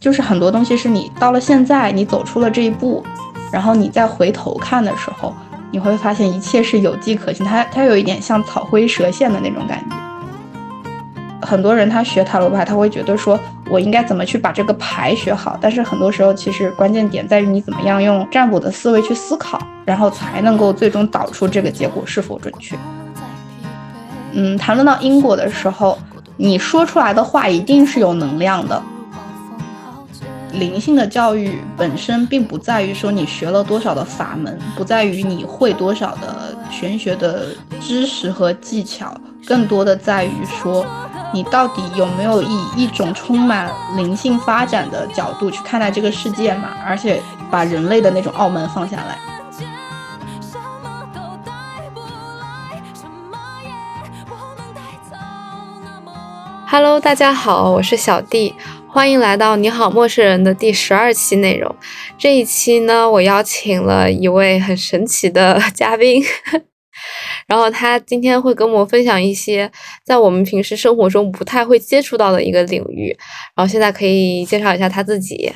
就是很多东西是你到了现在，你走出了这一步，然后你再回头看的时候，你会发现一切是有迹可循。它它有一点像草灰蛇线的那种感觉。很多人他学塔罗牌，他会觉得说我应该怎么去把这个牌学好，但是很多时候其实关键点在于你怎么样用占卜的思维去思考，然后才能够最终导出这个结果是否准确。嗯，谈论到因果的时候，你说出来的话一定是有能量的。灵性的教育本身并不在于说你学了多少的法门，不在于你会多少的玄学的知识和技巧，更多的在于说你到底有没有以一种充满灵性发展的角度去看待这个世界嘛？而且把人类的那种傲慢放下来。Hello，大家好，我是小弟。欢迎来到你好陌生人的第十二期内容。这一期呢，我邀请了一位很神奇的嘉宾，然后他今天会跟我们分享一些在我们平时生活中不太会接触到的一个领域。然后现在可以介绍一下他自己。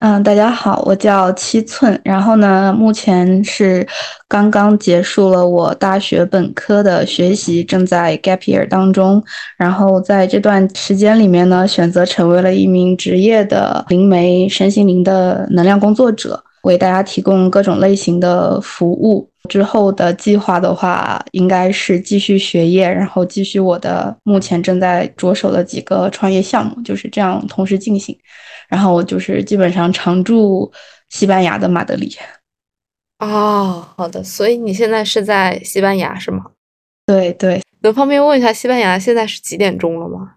嗯，大家好，我叫七寸，然后呢，目前是刚刚结束了我大学本科的学习，正在 gap year 当中。然后在这段时间里面呢，选择成为了一名职业的灵媒、身心灵的能量工作者，为大家提供各种类型的服务。之后的计划的话，应该是继续学业，然后继续我的目前正在着手的几个创业项目，就是这样同时进行。然后我就是基本上常驻西班牙的马德里。哦，好的，所以你现在是在西班牙是吗？对对，能方便问一下西班牙现在是几点钟了吗？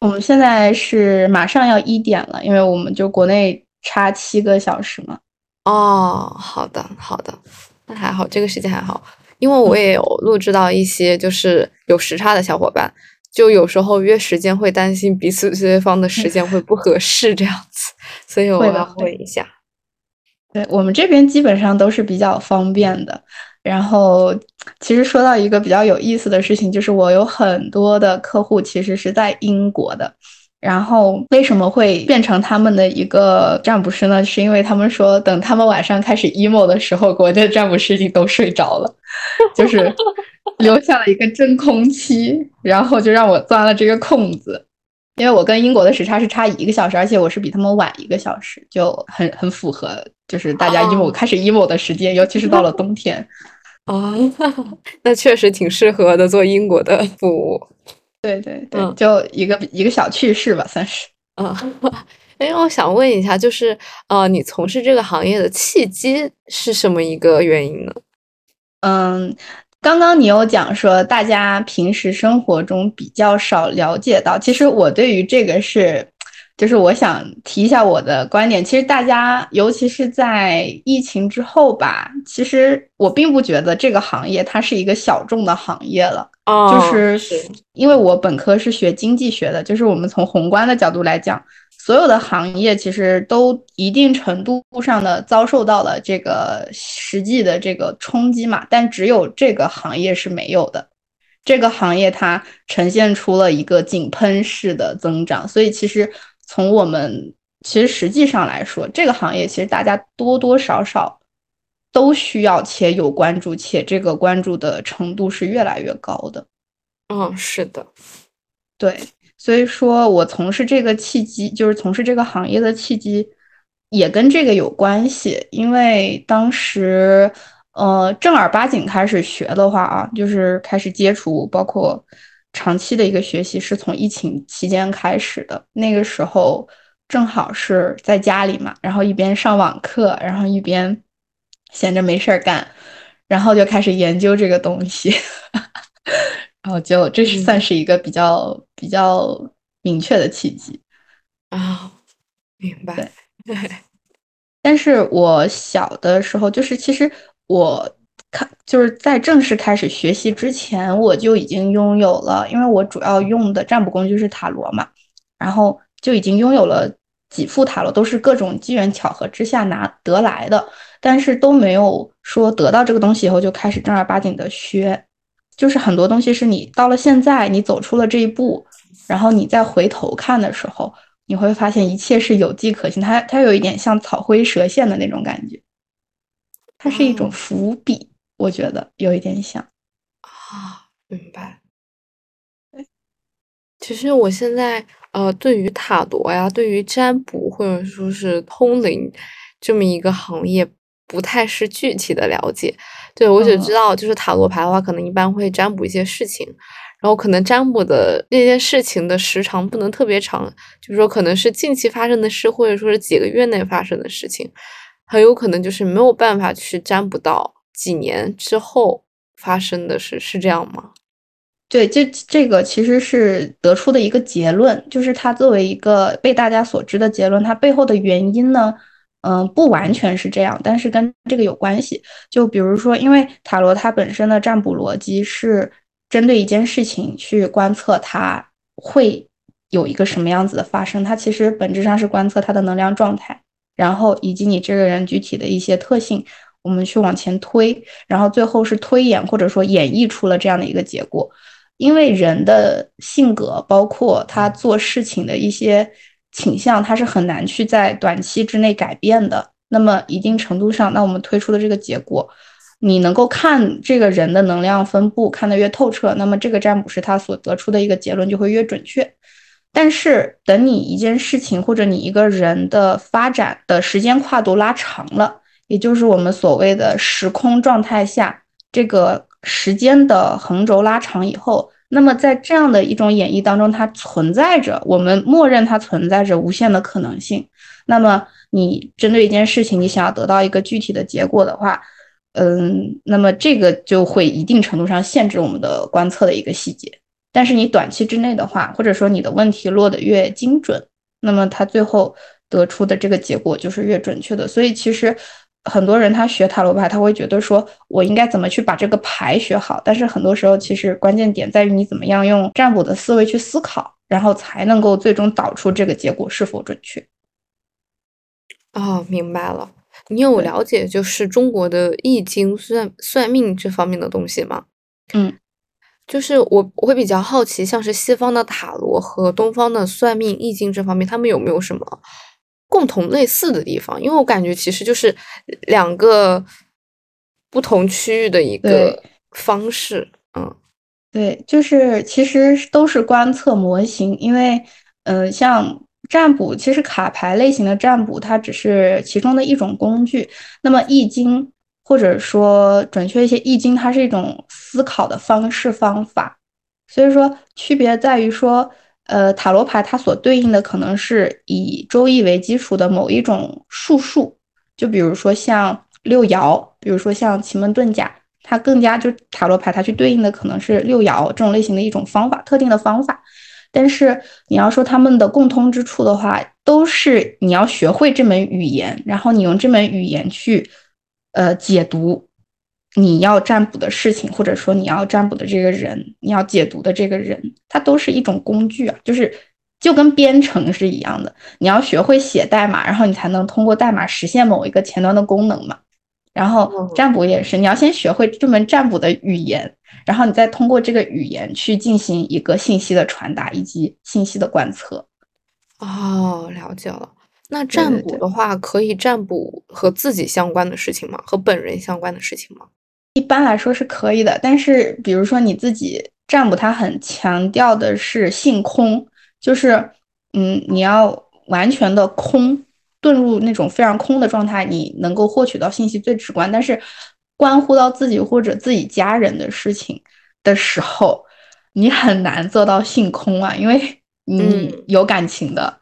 我们现在是马上要一点了，因为我们就国内差七个小时嘛。哦，好的好的，那还好，这个时间还好，因为我也有录制到一些就是有时差的小伙伴。就有时候约时间会担心彼此对方的时间会不合适这样子，所以我要问一下。对我们这边基本上都是比较方便的。然后，其实说到一个比较有意思的事情，就是我有很多的客户其实是在英国的。然后为什么会变成他们的一个占卜师呢？是因为他们说，等他们晚上开始 emo 的时候，国内的占卜师已经都睡着了，就是留下了一个真空期，然后就让我钻了这个空子。因为我跟英国的时差是差一个小时，而且我是比他们晚一个小时，就很很符合，就是大家 emo 开始 emo 的时间，尤其是到了冬天。哦，那确实挺适合的，做英国的服务。对对对，就一个一个小趣事吧，算是。嗯，哎，我想问一下，就是呃，你从事这个行业的契机是什么一个原因呢？嗯，刚刚你有讲说，大家平时生活中比较少了解到，其实我对于这个是。就是我想提一下我的观点，其实大家，尤其是在疫情之后吧，其实我并不觉得这个行业它是一个小众的行业了。哦，就是因为我本科是学经济学的，就是我们从宏观的角度来讲，所有的行业其实都一定程度上的遭受到了这个实际的这个冲击嘛，但只有这个行业是没有的。这个行业它呈现出了一个井喷式的增长，所以其实。从我们其实实际上来说，这个行业其实大家多多少少都需要且有关注，且这个关注的程度是越来越高的。嗯，是的，对，所以说我从事这个契机，就是从事这个行业的契机，也跟这个有关系。因为当时，呃，正儿八经开始学的话啊，就是开始接触，包括。长期的一个学习是从疫情期间开始的，那个时候正好是在家里嘛，然后一边上网课，然后一边闲着没事儿干，然后就开始研究这个东西，然后就这是算是一个比较比较明确的契机啊，明白对，但是我小的时候就是其实我。看，就是在正式开始学习之前，我就已经拥有了，因为我主要用的占卜工具是塔罗嘛，然后就已经拥有了几副塔罗，都是各种机缘巧合之下拿得来的，但是都没有说得到这个东西以后就开始正儿八经的学，就是很多东西是你到了现在，你走出了这一步，然后你再回头看的时候，你会发现一切是有迹可循。它它有一点像草灰蛇线的那种感觉，它是一种伏笔，我觉得有一点像。啊，明白。其实我现在呃，对于塔罗呀，对于占卜或者说是通灵这么一个行业，不太是具体的了解。对我只知道，就是塔罗牌的话，可能一般会占卜一些事情，然后可能占卜的那件事情的时长不能特别长，就是说可能是近期发生的事，或者说是几个月内发生的事情，很有可能就是没有办法去占卜到几年之后发生的事，是这样吗？对，这这个其实是得出的一个结论，就是它作为一个被大家所知的结论，它背后的原因呢，嗯，不完全是这样，但是跟这个有关系。就比如说，因为塔罗它本身的占卜逻辑是针对一件事情去观测它会有一个什么样子的发生，它其实本质上是观测它的能量状态，然后以及你这个人具体的一些特性，我们去往前推，然后最后是推演或者说演绎出了这样的一个结果。因为人的性格，包括他做事情的一些倾向，它是很难去在短期之内改变的。那么一定程度上，那我们推出的这个结果，你能够看这个人的能量分布看得越透彻，那么这个占卜师他所得出的一个结论就会越准确。但是等你一件事情或者你一个人的发展的时间跨度拉长了，也就是我们所谓的时空状态下这个。时间的横轴拉长以后，那么在这样的一种演绎当中，它存在着我们默认它存在着无限的可能性。那么你针对一件事情，你想要得到一个具体的结果的话，嗯，那么这个就会一定程度上限制我们的观测的一个细节。但是你短期之内的话，或者说你的问题落得越精准，那么它最后得出的这个结果就是越准确的。所以其实。很多人他学塔罗牌，他会觉得说，我应该怎么去把这个牌学好？但是很多时候，其实关键点在于你怎么样用占卜的思维去思考，然后才能够最终导出这个结果是否准确。哦，明白了。你有了解就是中国的易经算算命这方面的东西吗？嗯，就是我我会比较好奇，像是西方的塔罗和东方的算命易经这方面，他们有没有什么？共同类似的地方，因为我感觉其实就是两个不同区域的一个方式，嗯，对，就是其实都是观测模型，因为，呃，像占卜，其实卡牌类型的占卜它只是其中的一种工具，那么易经或者说准确一些，易经它是一种思考的方式方法，所以说区别在于说。呃，塔罗牌它所对应的可能是以周易为基础的某一种术数，就比如说像六爻，比如说像奇门遁甲，它更加就塔罗牌它去对应的可能是六爻这种类型的一种方法，特定的方法。但是你要说他们的共通之处的话，都是你要学会这门语言，然后你用这门语言去呃解读。你要占卜的事情，或者说你要占卜的这个人，你要解读的这个人，它都是一种工具啊，就是就跟编程是一样的，你要学会写代码，然后你才能通过代码实现某一个前端的功能嘛。然后占卜也是，你要先学会这门占卜的语言，然后你再通过这个语言去进行一个信息的传达以及信息的观测。哦，了解了。那占卜的话，可以占卜和自己相关的事情吗？和本人相关的事情吗？一般来说是可以的，但是比如说你自己占卜，它很强调的是性空，就是嗯，你要完全的空，遁入那种非常空的状态，你能够获取到信息最直观。但是关乎到自己或者自己家人的事情的时候，你很难做到性空啊，因为 你有感情的，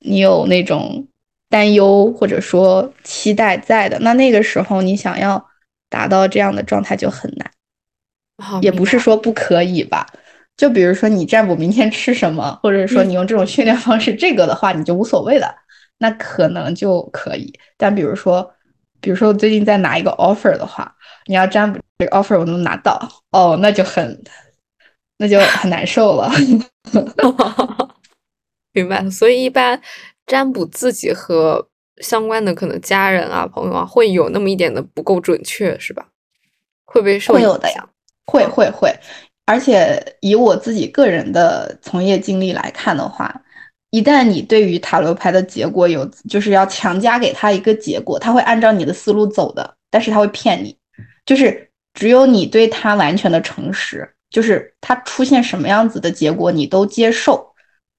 你有那种担忧或者说期待在的，那那个时候你想要。达到这样的状态就很难，也不是说不可以吧。就比如说你占卜明天吃什么，或者说你用这种训练方式，这个的话你就无所谓了，那可能就可以。但比如说，比如说我最近在拿一个 offer 的话，你要占卜这个 offer 我能拿到，哦，那就很，那就很难受了。明白了。所以一般占卜自己和。相关的可能家人啊、朋友啊，会有那么一点的不够准确，是吧？会不会受会有的呀？会会会，而且以我自己个人的从业经历来看的话，一旦你对于塔罗牌的结果有，就是要强加给他一个结果，他会按照你的思路走的，但是他会骗你，就是只有你对他完全的诚实，就是他出现什么样子的结果你都接受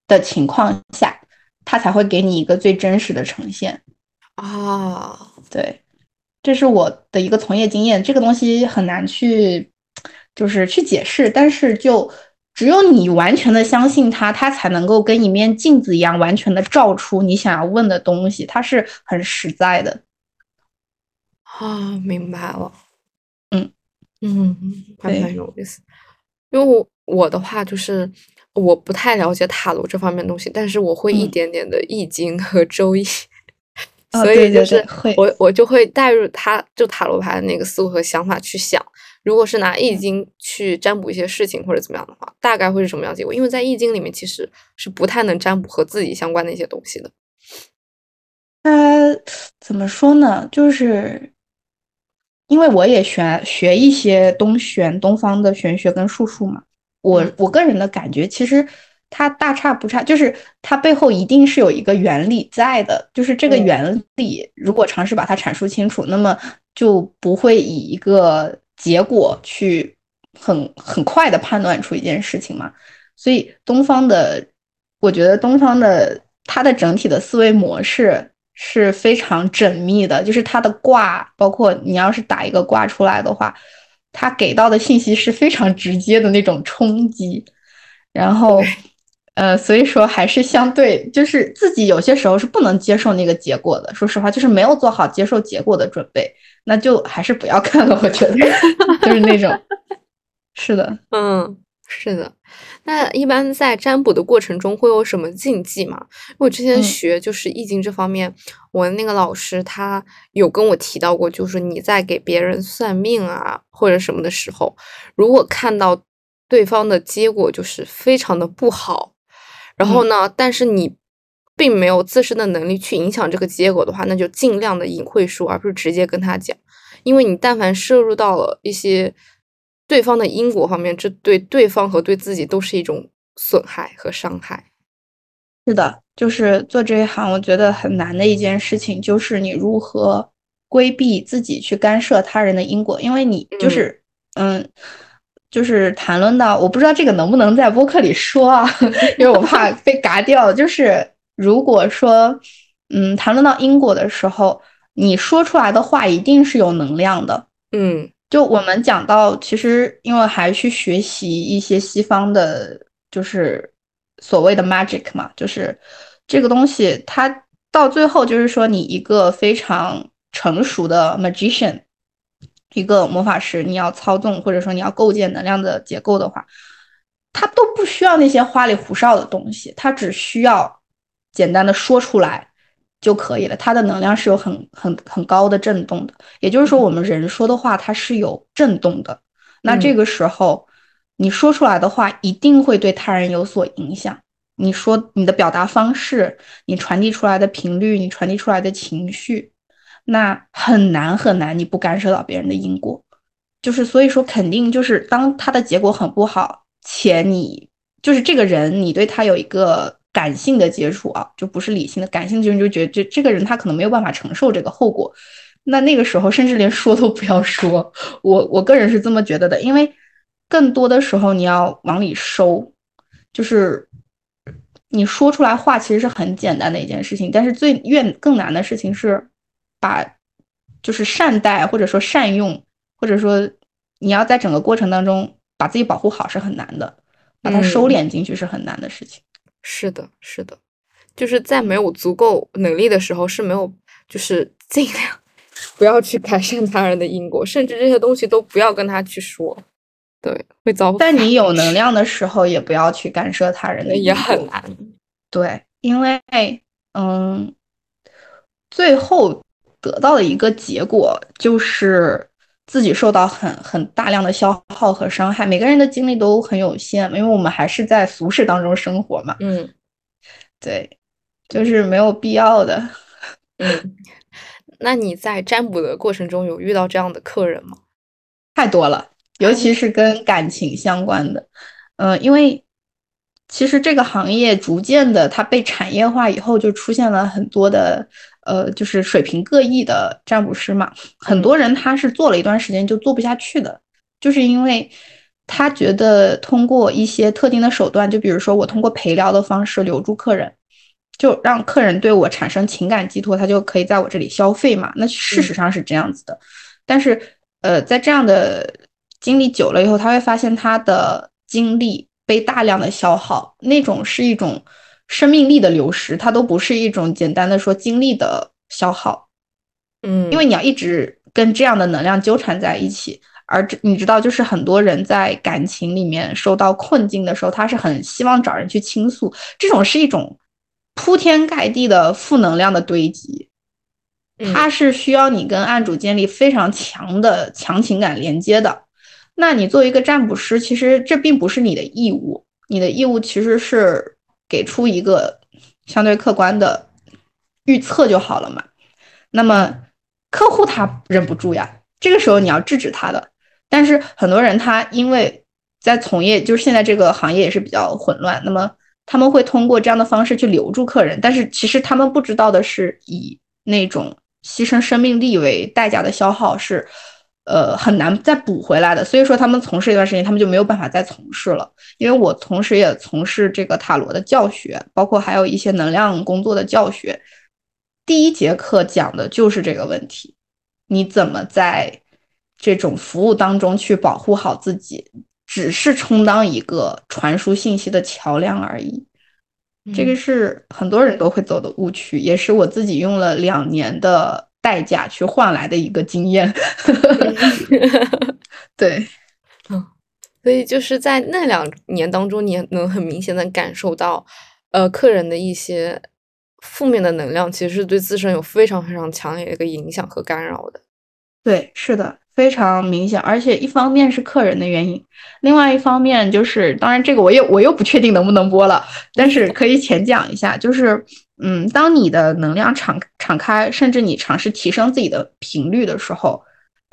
的情况下，他才会给你一个最真实的呈现。啊，对，这是我的一个从业经验，这个东西很难去，就是去解释，但是就。只有你完全的相信它，它才能够跟一面镜子一样，完全的照出你想要问的东西。它是很实在的。啊，明白了。嗯嗯，还蛮有意思。因为我我的话就是我不太了解塔罗这方面东西，但是我会一点点的易经和周易，所以就是我我就会带入他就塔罗牌的那个思路和想法去想。如果是拿易经去占卜一些事情或者怎么样的话，大概会是什么样结果？因为在易经里面其实是不太能占卜和自己相关的一些东西的。它怎么说呢？就是因为我也学学一些东玄东方的玄学跟术数嘛，我我个人的感觉其实它大差不差，就是它背后一定是有一个原理在的，就是这个原理如果尝试把它阐述清楚，那么就不会以一个。结果去很很快的判断出一件事情嘛，所以东方的，我觉得东方的它的整体的思维模式是非常缜密的，就是它的卦，包括你要是打一个卦出来的话，它给到的信息是非常直接的那种冲击，然后，呃，所以说还是相对，就是自己有些时候是不能接受那个结果的，说实话，就是没有做好接受结果的准备。那就还是不要看了，我觉得就是那种，是的，嗯，是的。那一般在占卜的过程中会有什么禁忌吗？我之前学就是易经这方面，我那个老师他有跟我提到过，就是你在给别人算命啊或者什么的时候，如果看到对方的结果就是非常的不好，然后呢，但是你。并没有自身的能力去影响这个结果的话，那就尽量的隐晦说，而不是直接跟他讲。因为你但凡摄入到了一些对方的因果方面，这对对方和对自己都是一种损害和伤害。是的，就是做这一行，我觉得很难的一件事情，就是你如何规避自己去干涉他人的因果。因为你就是，嗯，就是谈论到，我不知道这个能不能在播客里说啊，因为我怕 被嘎掉，就是。如果说，嗯，谈论到因果的时候，你说出来的话一定是有能量的。嗯，就我们讲到，其实因为还去学习一些西方的，就是所谓的 magic 嘛，就是这个东西，它到最后就是说，你一个非常成熟的 magician，一个魔法师，你要操纵或者说你要构建能量的结构的话，他都不需要那些花里胡哨的东西，他只需要。简单的说出来就可以了，它的能量是有很很很高的震动的，也就是说，我们人说的话它是有震动的。那这个时候你说出来的话一定会对他人有所影响。你说你的表达方式，你传递出来的频率，你传递出来的情绪，那很难很难，你不干涉到别人的因果，就是所以说肯定就是当他的结果很不好，且你就是这个人，你对他有一个。感性的接触啊，就不是理性的。感性的接触就觉得这这个人他可能没有办法承受这个后果，那那个时候甚至连说都不要说。我我个人是这么觉得的，因为更多的时候你要往里收，就是你说出来话其实是很简单的一件事情，但是最越更难的事情是把就是善待或者说善用，或者说你要在整个过程当中把自己保护好是很难的，把它收敛进去是很难的事情。是的，是的，就是在没有足够能力的时候是没有，就是尽量不要去改善他人的因果，甚至这些东西都不要跟他去说，对，会遭。但你有能量的时候，也不要去干涉他人的也很难。对，因为嗯，最后得到的一个结果就是。自己受到很很大量的消耗和伤害，每个人的精力都很有限，因为我们还是在俗世当中生活嘛。嗯，对，就是没有必要的。嗯，那你在占卜的过程中有遇到这样的客人吗？太多了，尤其是跟感情相关的。嗯，因为其实这个行业逐渐的它被产业化以后，就出现了很多的呃，就是水平各异的占卜师嘛。很多人他是做了一段时间就做不下去的，就是因为他觉得通过一些特定的手段，就比如说我通过陪聊的方式留住客人。就让客人对我产生情感寄托，他就可以在我这里消费嘛。那事实上是这样子的，但是呃，在这样的经历久了以后，他会发现他的精力被大量的消耗，那种是一种生命力的流失，它都不是一种简单的说精力的消耗。嗯，因为你要一直跟这样的能量纠缠在一起，而你知道，就是很多人在感情里面受到困境的时候，他是很希望找人去倾诉，这种是一种。铺天盖地的负能量的堆积，它是需要你跟案主建立非常强的强情感连接的。那你作为一个占卜师，其实这并不是你的义务，你的义务其实是给出一个相对客观的预测就好了嘛。那么客户他忍不住呀，这个时候你要制止他的。但是很多人他因为在从业，就是现在这个行业也是比较混乱，那么。他们会通过这样的方式去留住客人，但是其实他们不知道的是，以那种牺牲生命力为代价的消耗是，呃，很难再补回来的。所以说，他们从事一段时间，他们就没有办法再从事了。因为我同时也从事这个塔罗的教学，包括还有一些能量工作的教学。第一节课讲的就是这个问题：你怎么在这种服务当中去保护好自己？只是充当一个传输信息的桥梁而已，这个是很多人都会走的误区，也是我自己用了两年的代价去换来的一个经验。对，嗯，所以就是在那两年当中，你能很明显的感受到，呃，客人的一些负面的能量，其实是对自身有非常非常强烈的一个影响和干扰的。对，是的。非常明显，而且一方面是客人的原因，另外一方面就是，当然这个我又我又不确定能不能播了，但是可以浅讲一下，就是，嗯，当你的能量敞敞开，甚至你尝试提升自己的频率的时候，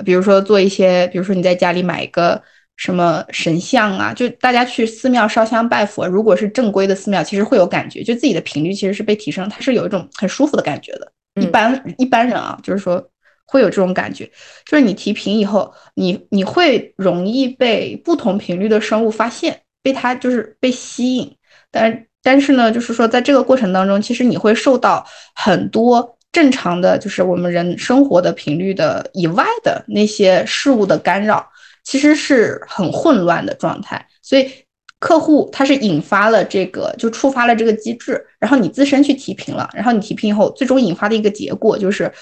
比如说做一些，比如说你在家里买一个什么神像啊，就大家去寺庙烧香拜佛，如果是正规的寺庙，其实会有感觉，就自己的频率其实是被提升，它是有一种很舒服的感觉的。一般一般人啊，就是说。会有这种感觉，就是你提频以后，你你会容易被不同频率的生物发现，被它就是被吸引。但但是呢，就是说在这个过程当中，其实你会受到很多正常的，就是我们人生活的频率的以外的那些事物的干扰，其实是很混乱的状态。所以客户他是引发了这个，就触发了这个机制，然后你自身去提频了，然后你提频以后，最终引发的一个结果就是。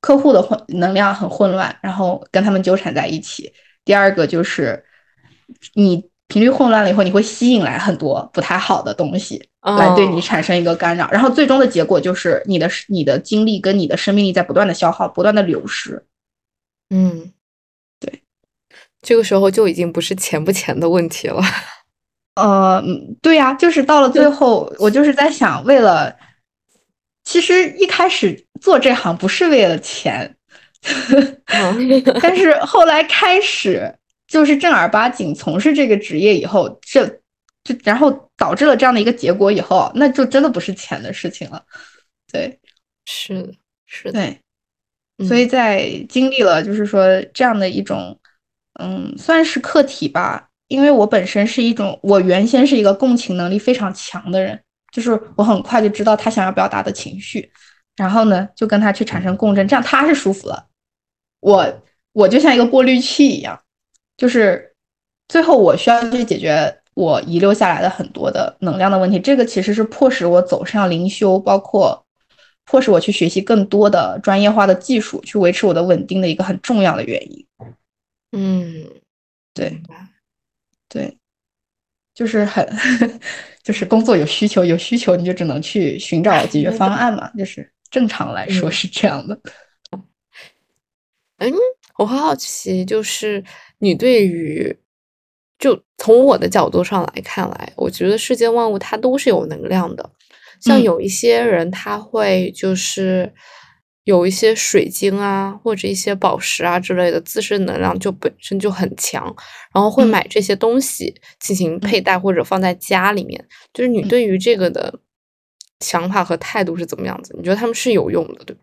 客户的混能量很混乱，然后跟他们纠缠在一起。第二个就是你频率混乱了以后，你会吸引来很多不太好的东西来对你产生一个干扰，然后最终的结果就是你的你的精力跟你的生命力在不断的消耗，不断的流失。嗯，对，这个时候就已经不是钱不钱的问题了。呃，对呀，就是到了最后，我就是在想，为了。其实一开始做这行不是为了钱，但是后来开始就是正儿八经从事这个职业以后，这就然后导致了这样的一个结果以后，那就真的不是钱的事情了。对，是是，对，所以在经历了就是说这样的一种，嗯，算是课题吧，因为我本身是一种，我原先是一个共情能力非常强的人。就是我很快就知道他想要表达的情绪，然后呢，就跟他去产生共振，这样他是舒服了。我我就像一个过滤器一样，就是最后我需要去解决我遗留下来的很多的能量的问题。这个其实是迫使我走上灵修，包括迫使我去学习更多的专业化的技术，去维持我的稳定的一个很重要的原因。嗯，对，对。就是很，就是工作有需求，有需求你就只能去寻找解决方案嘛，就是正常来说是这样的。嗯，我很好奇，就是你对于，就从我的角度上来看来，我觉得世间万物它都是有能量的。像有一些人他会就是有一些水晶啊，或者一些宝石啊之类的，自身能量就本身就很强，然后会买这些东西进行佩戴或者放在家里面。就是你对于这个的想法和态度是怎么样子？你觉得他们是有用的，对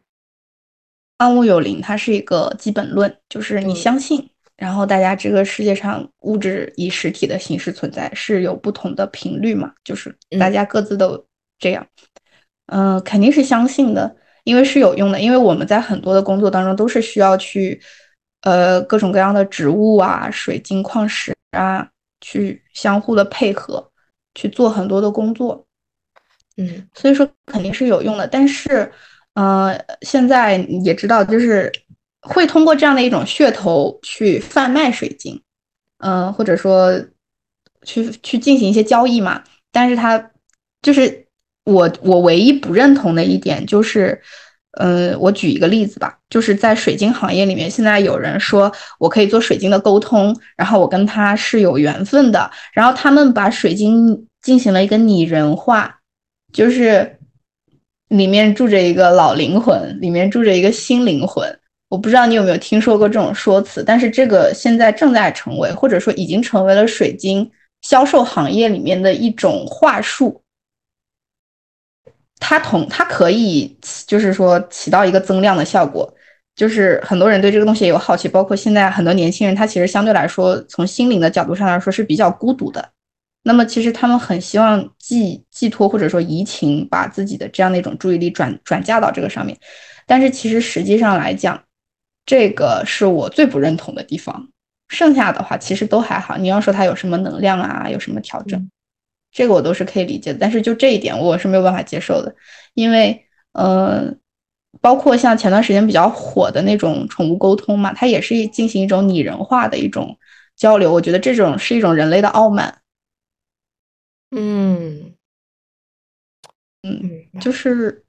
万物有灵，它是一个基本论，就是你相信。然后大家这个世界上物质以实体的形式存在，是有不同的频率嘛？就是大家各自都这样，嗯，肯定是相信的，因为是有用的。因为我们在很多的工作当中都是需要去，呃，各种各样的植物啊、水晶、矿石啊，去相互的配合去做很多的工作，嗯，所以说肯定是有用的。但是，呃，现在也知道就是。会通过这样的一种噱头去贩卖水晶，嗯，或者说去去进行一些交易嘛。但是它就是我我唯一不认同的一点就是，嗯，我举一个例子吧，就是在水晶行业里面，现在有人说我可以做水晶的沟通，然后我跟他是有缘分的，然后他们把水晶进行了一个拟人化，就是里面住着一个老灵魂，里面住着一个新灵魂。我不知道你有没有听说过这种说辞，但是这个现在正在成为，或者说已经成为了水晶销售行业里面的一种话术。它同它可以就是说起到一个增量的效果，就是很多人对这个东西也有好奇，包括现在很多年轻人，他其实相对来说从心灵的角度上来说是比较孤独的。那么其实他们很希望寄寄托或者说移情，把自己的这样的一种注意力转转嫁到这个上面，但是其实实际上来讲。这个是我最不认同的地方，剩下的话其实都还好。你要说它有什么能量啊，有什么调整，这个我都是可以理解的。但是就这一点，我是没有办法接受的，因为，呃，包括像前段时间比较火的那种宠物沟通嘛，它也是进行一种拟人化的一种交流。我觉得这种是一种人类的傲慢。嗯，嗯，就是，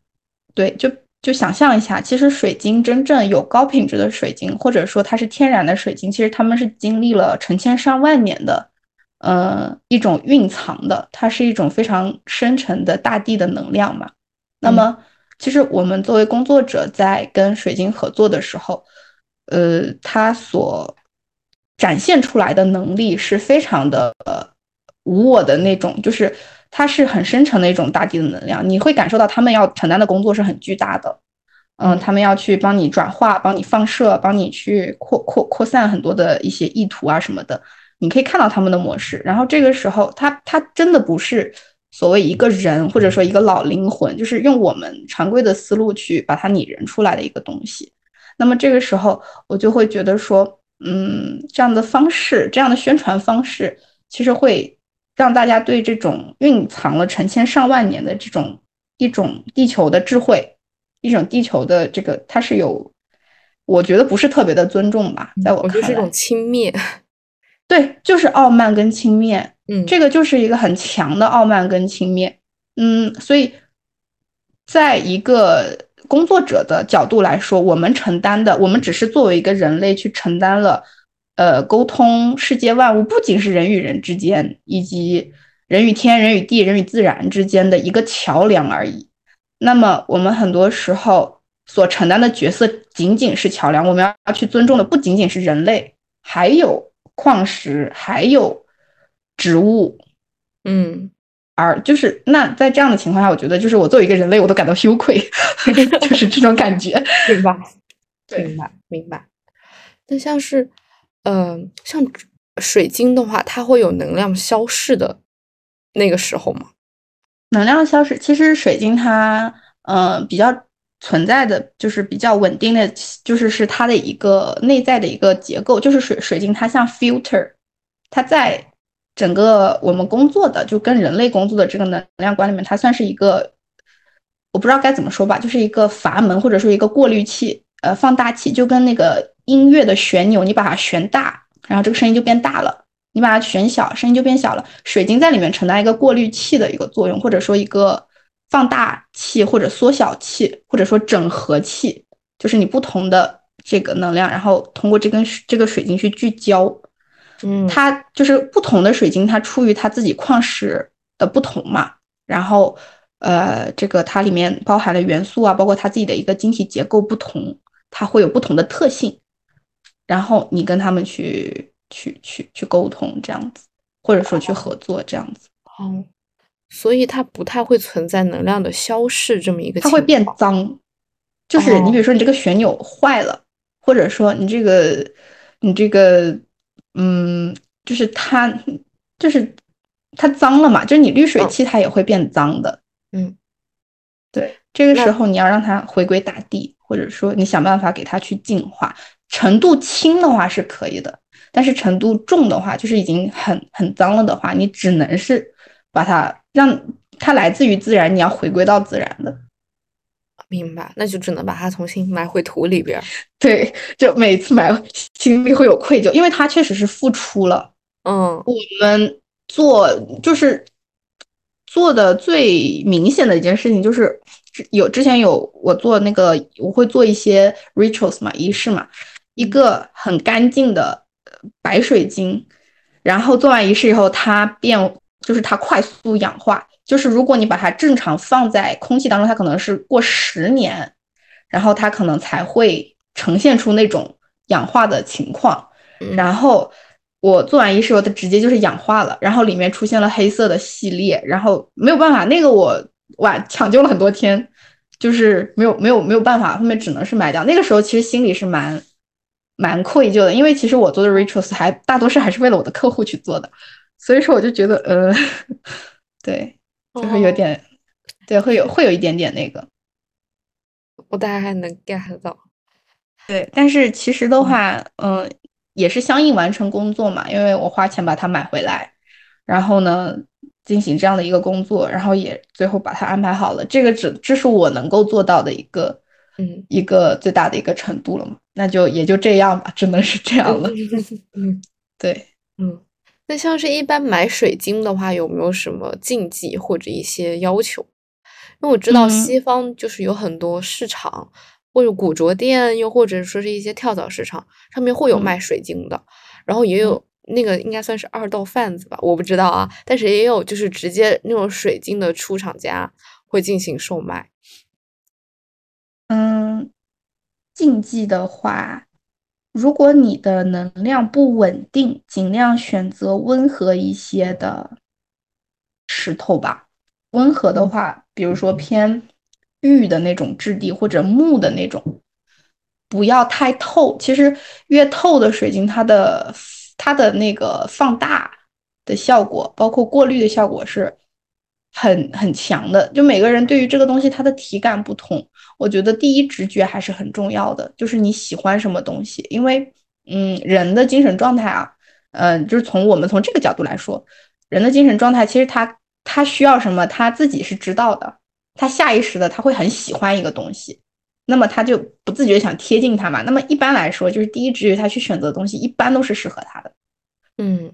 对，就。就想象一下，其实水晶真正有高品质的水晶，或者说它是天然的水晶，其实它们是经历了成千上万年的，呃，一种蕴藏的，它是一种非常深沉的大地的能量嘛。那么，其实我们作为工作者在跟水晶合作的时候，呃，它所展现出来的能力是非常的无我的那种，就是。它是很深沉的一种大地的能量，你会感受到他们要承担的工作是很巨大的，嗯，他们要去帮你转化、帮你放射、帮你去扩扩扩散很多的一些意图啊什么的，你可以看到他们的模式。然后这个时候，他他真的不是所谓一个人或者说一个老灵魂，就是用我们常规的思路去把它拟人出来的一个东西。那么这个时候，我就会觉得说，嗯，这样的方式，这样的宣传方式，其实会。让大家对这种蕴藏了成千上万年的这种一种地球的智慧，一种地球的这个，它是有，我觉得不是特别的尊重吧，在我看来，是一种轻蔑，对，就是傲慢跟轻蔑，嗯，这个就是一个很强的傲慢跟轻蔑，嗯，所以，在一个工作者的角度来说，我们承担的，我们只是作为一个人类去承担了。呃，沟通世界万物，不仅是人与人之间，以及人与天、人与地、人与自然之间的一个桥梁而已。那么，我们很多时候所承担的角色仅仅是桥梁。我们要去尊重的不仅仅是人类，还有矿石，还有植物。嗯，而就是那在这样的情况下，我觉得就是我作为一个人类，我都感到羞愧，就是这种感觉，明白？明白，明白。那像是。嗯，像水晶的话，它会有能量消逝的那个时候吗？能量消逝，其实水晶它，呃，比较存在的就是比较稳定的，就是是它的一个内在的一个结构，就是水水晶它像 filter，它在整个我们工作的就跟人类工作的这个能量观里面，它算是一个，我不知道该怎么说吧，就是一个阀门或者说一个过滤器，呃，放大器，就跟那个。音乐的旋钮，你把它旋大，然后这个声音就变大了；你把它旋小，声音就变小了。水晶在里面承担一个过滤器的一个作用，或者说一个放大器，或者缩小器，或者说整合器，就是你不同的这个能量，然后通过这根这个水晶去聚焦。嗯，它就是不同的水晶，它出于它自己矿石的不同嘛，然后呃，这个它里面包含的元素啊，包括它自己的一个晶体结构不同，它会有不同的特性。然后你跟他们去去去去沟通这样子，或者说去合作这样子。哦，所以它不太会存在能量的消逝这么一个。它会变脏，就是你比如说你这个旋钮坏了，或者说你这个你这个嗯，就是它就是它脏了嘛，就是你滤水器它也会变脏的。嗯，对，这个时候你要让它回归大地，或者说你想办法给它去净化。程度轻的话是可以的，但是程度重的话，就是已经很很脏了的话，你只能是把它让它来自于自然，你要回归到自然的。明白，那就只能把它重新埋回土里边。对，就每次埋心里会有愧疚，因为它确实是付出了。嗯，我们做就是做的最明显的一件事情，就是有之前有我做那个，我会做一些 rituals 嘛，仪式嘛。一个很干净的白水晶，然后做完仪式以后，它变就是它快速氧化，就是如果你把它正常放在空气当中，它可能是过十年，然后它可能才会呈现出那种氧化的情况。然后我做完仪式以后，它直接就是氧化了，然后里面出现了黑色的系列，然后没有办法，那个我哇抢救了很多天，就是没有没有没有办法，后面只能是埋掉。那个时候其实心里是蛮。蛮愧疚的，因为其实我做的 rituals 还大多是还是为了我的客户去做的，所以说我就觉得，呃，对，就是有点，对，会有会有一点点那个，我大概还能 get 到，对，但是其实的话，嗯，也是相应完成工作嘛，因为我花钱把它买回来，然后呢进行这样的一个工作，然后也最后把它安排好了，这个只这是我能够做到的一个。嗯，一个最大的一个程度了嘛，那就也就这样吧，只能是这样了。嗯，对，嗯，那像是一般买水晶的话，有没有什么禁忌或者一些要求？因为我知道西方就是有很多市场，或者古着店，又或者说是一些跳蚤市场，上面会有卖水晶的，然后也有那个应该算是二道贩子吧，我不知道啊，但是也有就是直接那种水晶的出厂家会进行售卖。嗯，禁忌的话，如果你的能量不稳定，尽量选择温和一些的石头吧。温和的话，比如说偏玉的那种质地，或者木的那种，不要太透。其实越透的水晶，它的它的那个放大的效果，包括过滤的效果是。很很强的，就每个人对于这个东西它的体感不同，我觉得第一直觉还是很重要的，就是你喜欢什么东西，因为嗯，人的精神状态啊，嗯，就是从我们从这个角度来说，人的精神状态其实他他需要什么，他自己是知道的，他下意识的他会很喜欢一个东西，那么他就不自觉想贴近它嘛，那么一般来说就是第一直觉他去选择的东西一般都是适合他的，嗯，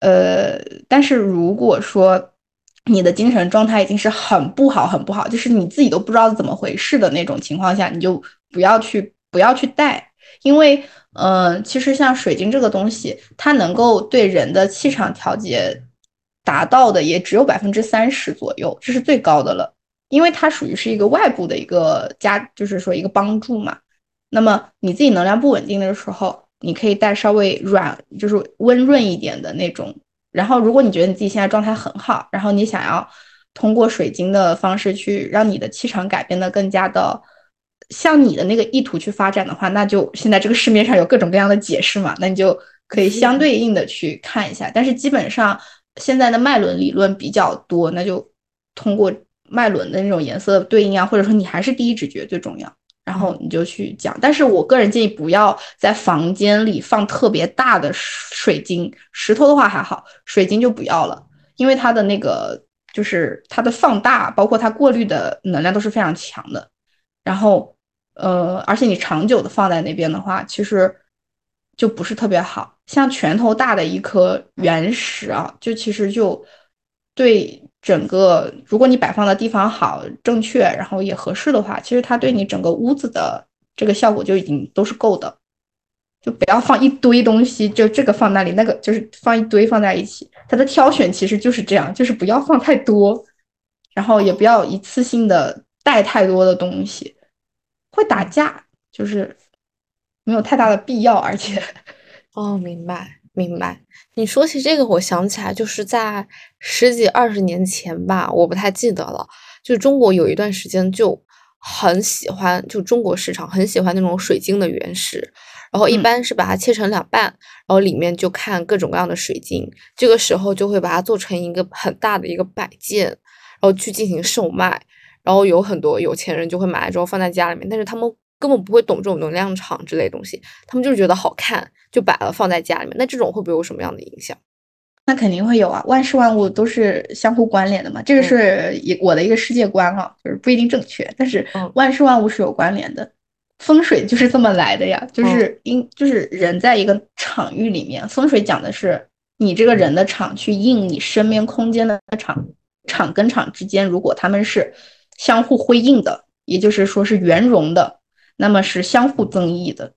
呃，但是如果说。你的精神状态已经是很不好、很不好，就是你自己都不知道怎么回事的那种情况下，你就不要去、不要去带，因为，嗯，其实像水晶这个东西，它能够对人的气场调节达到的也只有百分之三十左右，这是最高的了，因为它属于是一个外部的一个加，就是说一个帮助嘛。那么你自己能量不稳定的时候，你可以带稍微软，就是温润一点的那种。然后，如果你觉得你自己现在状态很好，然后你想要通过水晶的方式去让你的气场改变的更加的像你的那个意图去发展的话，那就现在这个市面上有各种各样的解释嘛，那你就可以相对应的去看一下。但是基本上现在的脉轮理论比较多，那就通过脉轮的那种颜色对应啊，或者说你还是第一直觉最重要。然后你就去讲，但是我个人建议不要在房间里放特别大的水晶，石头的话还好，水晶就不要了，因为它的那个就是它的放大，包括它过滤的能量都是非常强的。然后，呃，而且你长久的放在那边的话，其实就不是特别好。像拳头大的一颗原石啊，就其实就对。整个，如果你摆放的地方好、正确，然后也合适的话，其实它对你整个屋子的这个效果就已经都是够的。就不要放一堆东西，就这个放那里，那个就是放一堆放在一起。它的挑选其实就是这样，就是不要放太多。然后也不要一次性的带太多的东西，会打架，就是没有太大的必要，而且，哦，明白明白。你说起这个，我想起来，就是在十几二十年前吧，我不太记得了。就中国有一段时间就很喜欢，就中国市场很喜欢那种水晶的原石，然后一般是把它切成两半，然后里面就看各种各样的水晶。这个时候就会把它做成一个很大的一个摆件，然后去进行售卖。然后有很多有钱人就会买来之后放在家里面，但是他们根本不会懂这种能量场之类东西，他们就是觉得好看就摆了放在家里面。那这种会不会有什么样的影响？那肯定会有啊，万事万物都是相互关联的嘛，这个是一我的一个世界观啊，就是不一定正确，但是万事万物是有关联的，风水就是这么来的呀，就是因就是人在一个场域里面，风水讲的是你这个人的场去应你身边空间的场，场跟场之间如果他们是相互辉映的，也就是说是圆融的，那么是相互增益的，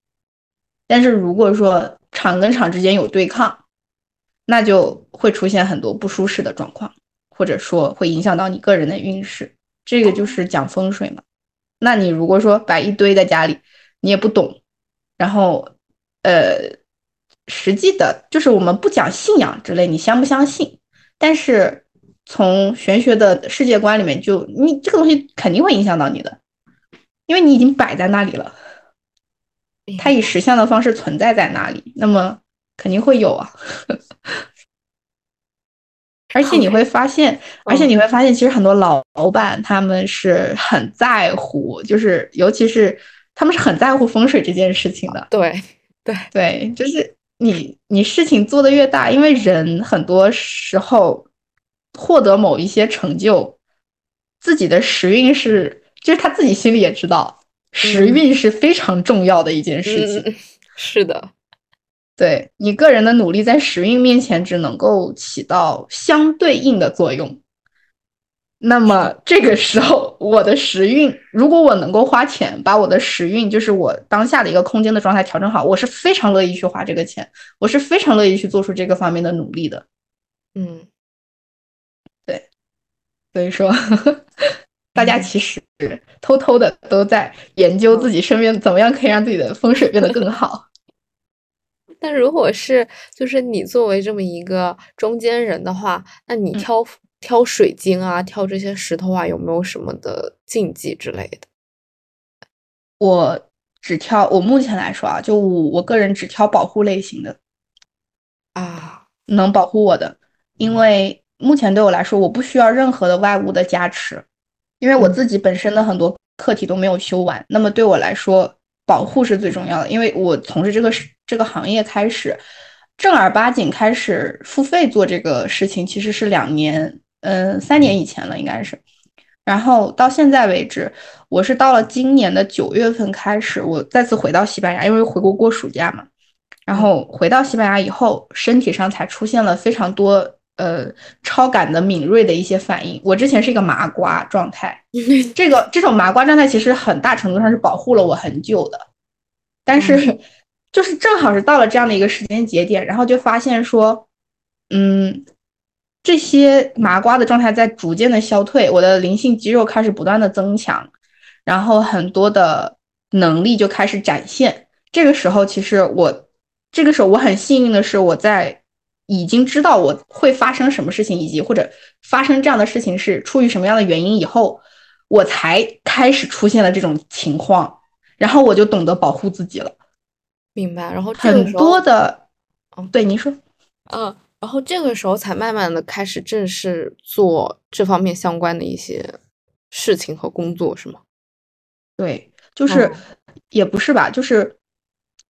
但是如果说场跟场之间有对抗。那就会出现很多不舒适的状况，或者说会影响到你个人的运势。这个就是讲风水嘛。那你如果说摆一堆在家里，你也不懂，然后呃，实际的就是我们不讲信仰之类，你相不相信？但是从玄学的世界观里面，就你这个东西肯定会影响到你的，因为你已经摆在那里了，它以实相的方式存在在那里，那么。肯定会有啊，而且你会发现，而且你会发现，其实很多老老板他们是很在乎，就是尤其是他们是很在乎风水这件事情的。对，对，对，就是你你事情做的越大，因为人很多时候获得某一些成就，自己的时运是，就是他自己心里也知道，时运是非常重要的一件事情。是的。对你个人的努力，在时运面前只能够起到相对应的作用。那么这个时候，我的时运，如果我能够花钱把我的时运，就是我当下的一个空间的状态调整好，我是非常乐意去花这个钱，我是非常乐意去做出这个方面的努力的。嗯，对，所以说，大家其实偷偷的都在研究自己身边怎么样可以让自己的风水变得更好。但如果是就是你作为这么一个中间人的话，那你挑挑水晶啊，挑这些石头啊，有没有什么的禁忌之类的？我只挑，我目前来说啊，就我个人只挑保护类型的啊，能保护我的，因为目前对我来说，我不需要任何的外物的加持，因为我自己本身的很多课题都没有修完，那么对我来说。保护是最重要的，因为我从事这个这个行业开始，正儿八经开始付费做这个事情，其实是两年，嗯，三年以前了，应该是。然后到现在为止，我是到了今年的九月份开始，我再次回到西班牙，因为回国过暑假嘛。然后回到西班牙以后，身体上才出现了非常多。呃，超感的敏锐的一些反应。我之前是一个麻瓜状态，这个这种麻瓜状态其实很大程度上是保护了我很久的。但是，就是正好是到了这样的一个时间节点，然后就发现说，嗯，这些麻瓜的状态在逐渐的消退，我的灵性肌肉开始不断的增强，然后很多的能力就开始展现。这个时候，其实我这个时候我很幸运的是我在。已经知道我会发生什么事情，以及或者发生这样的事情是出于什么样的原因以后，我才开始出现了这种情况，然后我就懂得保护自己了。明白。然后很多的，嗯，对，您说，嗯，然后这个时候才慢慢的开始正式做这方面相关的一些事情和工作，是吗？对，就是也不是吧，就是。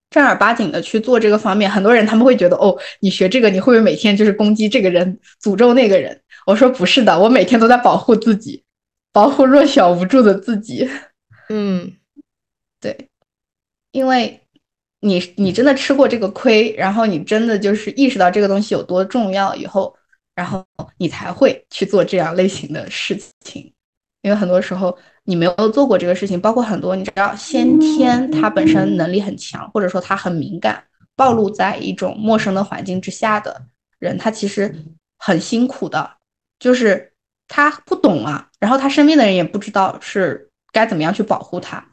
正儿八经的去做这个方面，很多人他们会觉得哦，你学这个你会不会每天就是攻击这个人，诅咒那个人？我说不是的，我每天都在保护自己，保护弱小无助的自己。嗯，对，因为你你真的吃过这个亏，然后你真的就是意识到这个东西有多重要以后，然后你才会去做这样类型的事情，因为很多时候。你没有做过这个事情，包括很多你知道先天他本身能力很强，或者说他很敏感，暴露在一种陌生的环境之下的人，他其实很辛苦的。就是他不懂啊，然后他身边的人也不知道是该怎么样去保护他。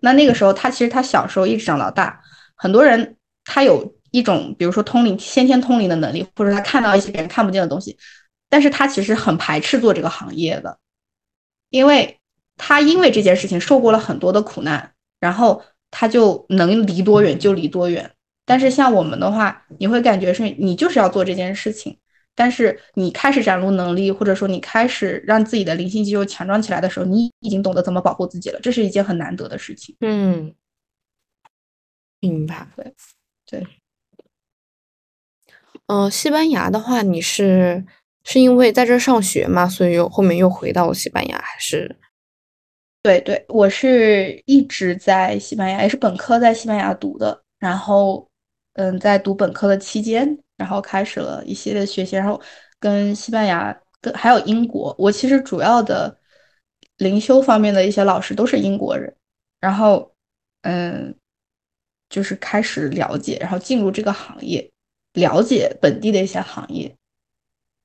那那个时候，他其实他小时候一直长到大，很多人他有一种比如说通灵、先天通灵的能力，或者他看到一些别人看不见的东西，但是他其实很排斥做这个行业的，因为他因为这件事情受过了很多的苦难，然后他就能离多远就离多远。但是像我们的话，你会感觉是你就是要做这件事情。但是你开始展露能力，或者说你开始让自己的灵性肌肉强壮起来的时候，你已经懂得怎么保护自己了，这是一件很难得的事情。嗯，明白。对，对。嗯，西班牙的话，你是是因为在这上学嘛，所以又后面又回到西班牙，还是？对对，我是一直在西班牙，也是本科在西班牙读的，然后嗯，在读本科的期间。然后开始了一系列学习，然后跟西班牙、跟还有英国，我其实主要的灵修方面的一些老师都是英国人。然后，嗯，就是开始了解，然后进入这个行业，了解本地的一些行业。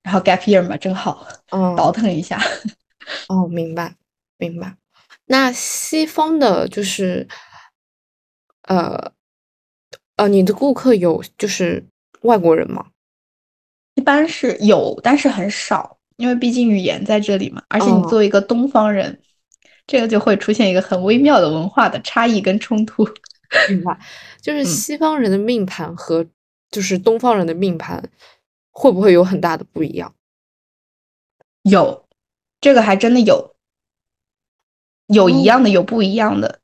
然后 gap year 嘛，正好，嗯，倒腾一下。哦，明白，明白。那西方的，就是，呃，呃，你的顾客有就是。外国人吗？一般是有，但是很少，因为毕竟语言在这里嘛。而且你作为一个东方人，这个就会出现一个很微妙的文化的差异跟冲突。明白，就是西方人的命盘和就是东方人的命盘会不会有很大的不一样？有，这个还真的有，有一样的，有不一样的，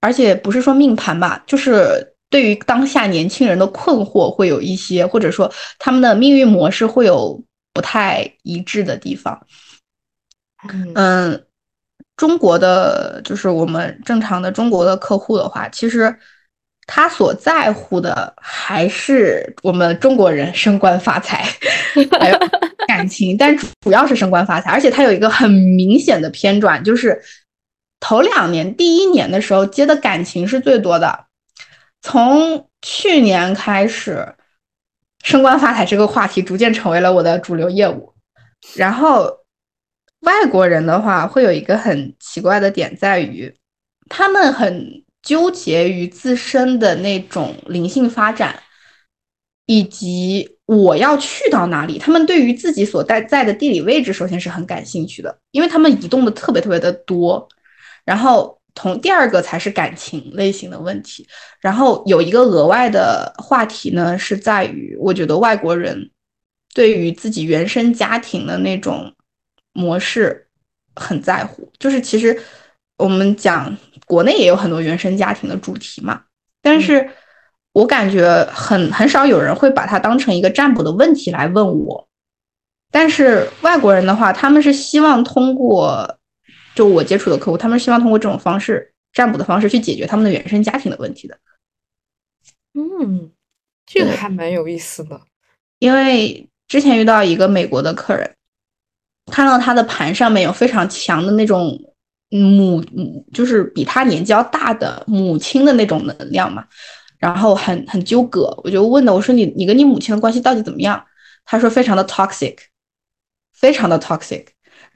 而且不是说命盘吧，就是。对于当下年轻人的困惑会有一些，或者说他们的命运模式会有不太一致的地方。嗯，中国的就是我们正常的中国的客户的话，其实他所在乎的还是我们中国人升官发财，还有感情，但主要是升官发财。而且他有一个很明显的偏转，就是头两年、第一年的时候接的感情是最多的。从去年开始，升官发财这个话题逐渐成为了我的主流业务。然后，外国人的话会有一个很奇怪的点，在于他们很纠结于自身的那种灵性发展，以及我要去到哪里。他们对于自己所在在的地理位置，首先是很感兴趣的，因为他们移动的特别特别的多。然后。同第二个才是感情类型的问题，然后有一个额外的话题呢，是在于我觉得外国人对于自己原生家庭的那种模式很在乎。就是其实我们讲国内也有很多原生家庭的主题嘛，但是我感觉很很少有人会把它当成一个占卜的问题来问我。但是外国人的话，他们是希望通过。就我接触的客户，他们希望通过这种方式占卜的方式去解决他们的原生家庭的问题的。嗯，这个还蛮有意思的。因为之前遇到一个美国的客人，看到他的盘上面有非常强的那种母母，就是比他年纪要大的母亲的那种能量嘛，然后很很纠葛。我就问的，我说你你跟你母亲的关系到底怎么样？他说非常的 toxic，非常的 toxic。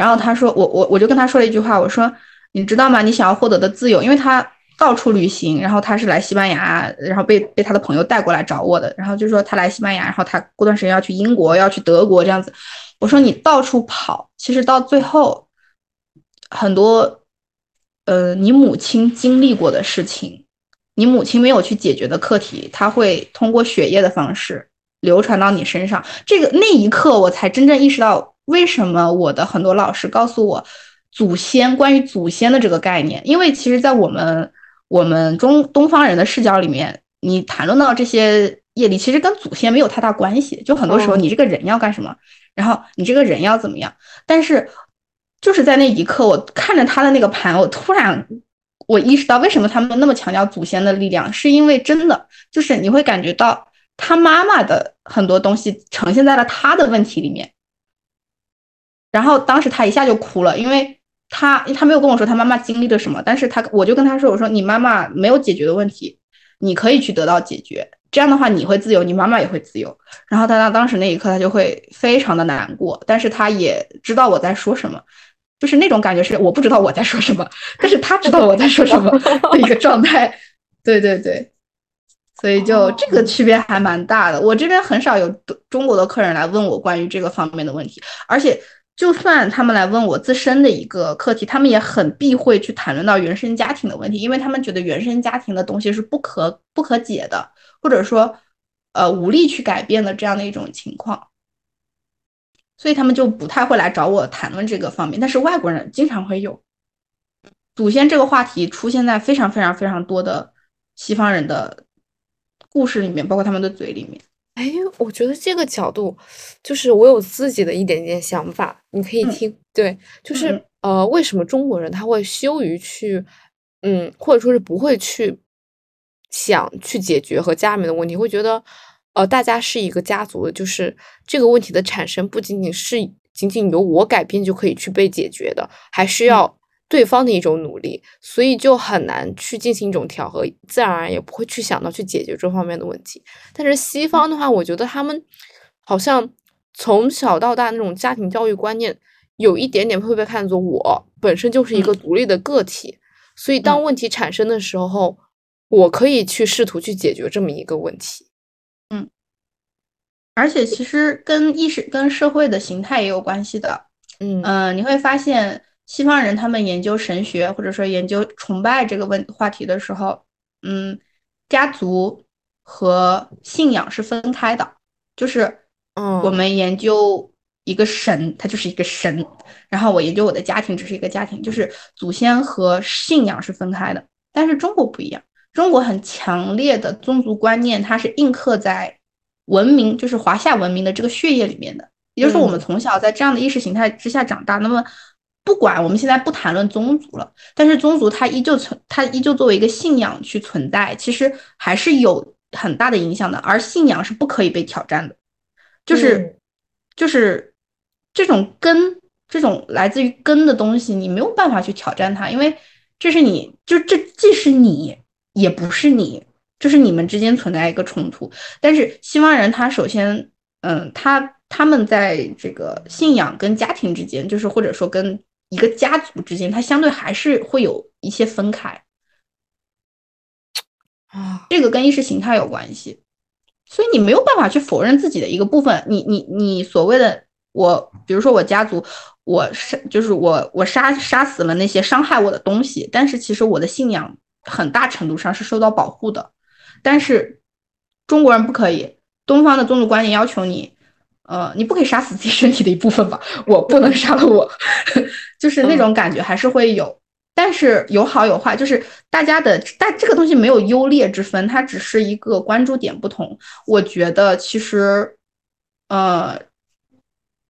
然后他说我我我就跟他说了一句话，我说你知道吗？你想要获得的自由，因为他到处旅行，然后他是来西班牙，然后被被他的朋友带过来找我的，然后就说他来西班牙，然后他过段时间要去英国，要去德国这样子。我说你到处跑，其实到最后很多，呃，你母亲经历过的事情，你母亲没有去解决的课题，他会通过血液的方式流传到你身上。这个那一刻，我才真正意识到。为什么我的很多老师告诉我祖先关于祖先的这个概念？因为其实，在我们我们中东方人的视角里面，你谈论到这些业力，其实跟祖先没有太大关系。就很多时候，你这个人要干什么，然后你这个人要怎么样。但是，就是在那一刻，我看着他的那个盘，我突然我意识到，为什么他们那么强调祖先的力量，是因为真的就是你会感觉到他妈妈的很多东西呈现在了他的问题里面。然后当时他一下就哭了，因为他他没有跟我说他妈妈经历了什么，但是他我就跟他说，我说你妈妈没有解决的问题，你可以去得到解决，这样的话你会自由，你妈妈也会自由。然后他当当时那一刻他就会非常的难过，但是他也知道我在说什么，就是那种感觉是我不知道我在说什么，但是他知道我在说什么的一个状态。对对对，所以就这个区别还蛮大的。我这边很少有中国的客人来问我关于这个方面的问题，而且。就算他们来问我自身的一个课题，他们也很避讳去谈论到原生家庭的问题，因为他们觉得原生家庭的东西是不可不可解的，或者说，呃，无力去改变的这样的一种情况，所以他们就不太会来找我谈论这个方面。但是外国人经常会有祖先这个话题出现在非常非常非常多的西方人的故事里面，包括他们的嘴里面。哎，我觉得这个角度，就是我有自己的一点点想法，你可以听。对，就是呃，为什么中国人他会羞于去，嗯，或者说是不会去想去解决和家里面的问题，会觉得，呃，大家是一个家族的，就是这个问题的产生不仅仅是仅仅由我改变就可以去被解决的，还需要。对方的一种努力，所以就很难去进行一种调和，自然而然也不会去想到去解决这方面的问题。但是西方的话，我觉得他们好像从小到大那种家庭教育观念，有一点点会被看作我本身就是一个独立的个体，所以当问题产生的时候，我可以去试图去解决这么一个问题。嗯，而且其实跟意识、跟社会的形态也有关系的。嗯嗯，你会发现。西方人他们研究神学或者说研究崇拜这个问话题的时候，嗯，家族和信仰是分开的，就是，嗯，我们研究一个神，他就是一个神，然后我研究我的家庭只是一个家庭，就是祖先和信仰是分开的。但是中国不一样，中国很强烈的宗族观念，它是印刻在文明，就是华夏文明的这个血液里面的，也就是我们从小在这样的意识形态之下长大，那么。不管我们现在不谈论宗族了，但是宗族它依旧存，它依旧作为一个信仰去存在，其实还是有很大的影响的。而信仰是不可以被挑战的，就是就是这种根，这种来自于根的东西，你没有办法去挑战它，因为这是你就这既是你也不是你，就是你们之间存在一个冲突。但是西方人他首先，嗯，他他们在这个信仰跟家庭之间，就是或者说跟一个家族之间，它相对还是会有一些分开啊，这个跟意识形态有关系，所以你没有办法去否认自己的一个部分。你你你所谓的我，比如说我家族，我杀就是我我杀杀死了那些伤害我的东西，但是其实我的信仰很大程度上是受到保护的。但是中国人不可以，东方的宗族观念要求你。呃，你不可以杀死自己身体的一部分吧？我不能杀了我，就是那种感觉还是会有，但是有好有坏，就是大家的，但这个东西没有优劣之分，它只是一个关注点不同。我觉得其实，呃，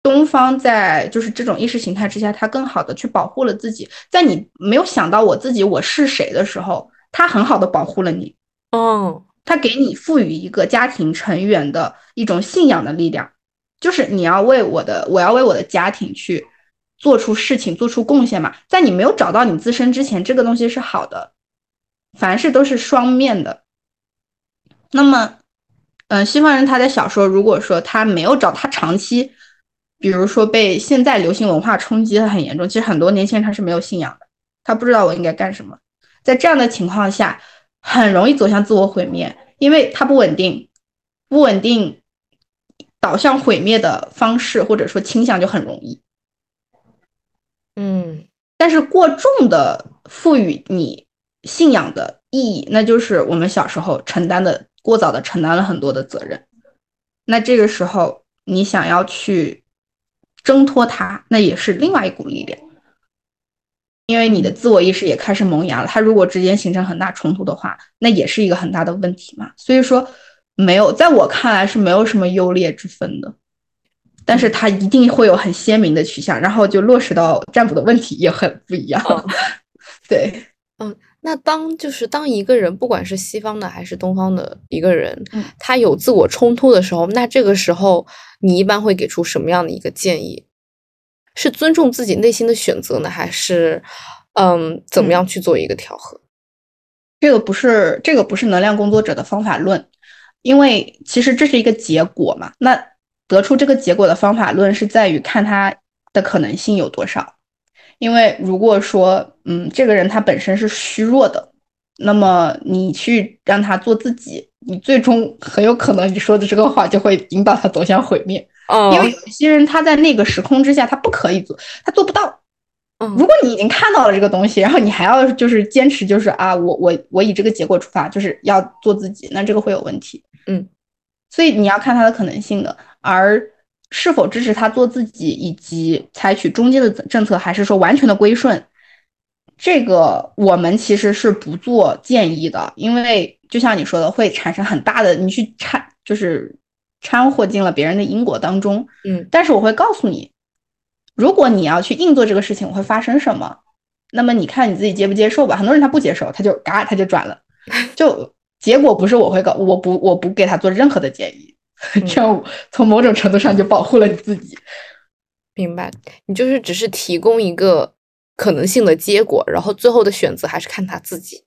东方在就是这种意识形态之下，它更好的去保护了自己，在你没有想到我自己我是谁的时候，它很好的保护了你。哦，它给你赋予一个家庭成员的一种信仰的力量。就是你要为我的，我要为我的家庭去做出事情，做出贡献嘛。在你没有找到你自身之前，这个东西是好的。凡事都是双面的。那么，嗯，西方人他在小说，如果说他没有找他长期，比如说被现在流行文化冲击的很严重，其实很多年轻人他是没有信仰的，他不知道我应该干什么。在这样的情况下，很容易走向自我毁灭，因为他不稳定，不稳定。导向毁灭的方式或者说倾向就很容易，嗯，但是过重的赋予你信仰的意义，那就是我们小时候承担的过早的承担了很多的责任，那这个时候你想要去挣脱它，那也是另外一股力量，因为你的自我意识也开始萌芽了，它如果之间形成很大冲突的话，那也是一个很大的问题嘛，所以说。没有，在我看来是没有什么优劣之分的，但是它一定会有很鲜明的取向，然后就落实到占卜的问题也很不一样。对，嗯，那当就是当一个人不管是西方的还是东方的一个人，他有自我冲突的时候，那这个时候你一般会给出什么样的一个建议？是尊重自己内心的选择呢，还是嗯，怎么样去做一个调和？这个不是这个不是能量工作者的方法论。因为其实这是一个结果嘛。那得出这个结果的方法论是在于看它的可能性有多少。因为如果说，嗯，这个人他本身是虚弱的，那么你去让他做自己，你最终很有可能你说的这个话就会引导他走向毁灭。哦，因为有一些人他在那个时空之下他不可以做，他做不到。嗯，如果你已经看到了这个东西，然后你还要就是坚持，就是啊，我我我以这个结果出发，就是要做自己，那这个会有问题。嗯，所以你要看他的可能性的，而。是否支持他做自己，以及采取中间的政策，还是说完全的归顺？这个我们其实是不做建议的，因为就像你说的，会产生很大的，你去掺就是掺和进了别人的因果当中。嗯，但是我会告诉你，如果你要去硬做这个事情，会发生什么？那么你看你自己接不接受吧。很多人他不接受，他就嘎他就转了，就结果不是我会搞，我不我不给他做任何的建议。这样从某种程度上就保护了你自己，明白？你就是只是提供一个可能性的结果，然后最后的选择还是看他自己。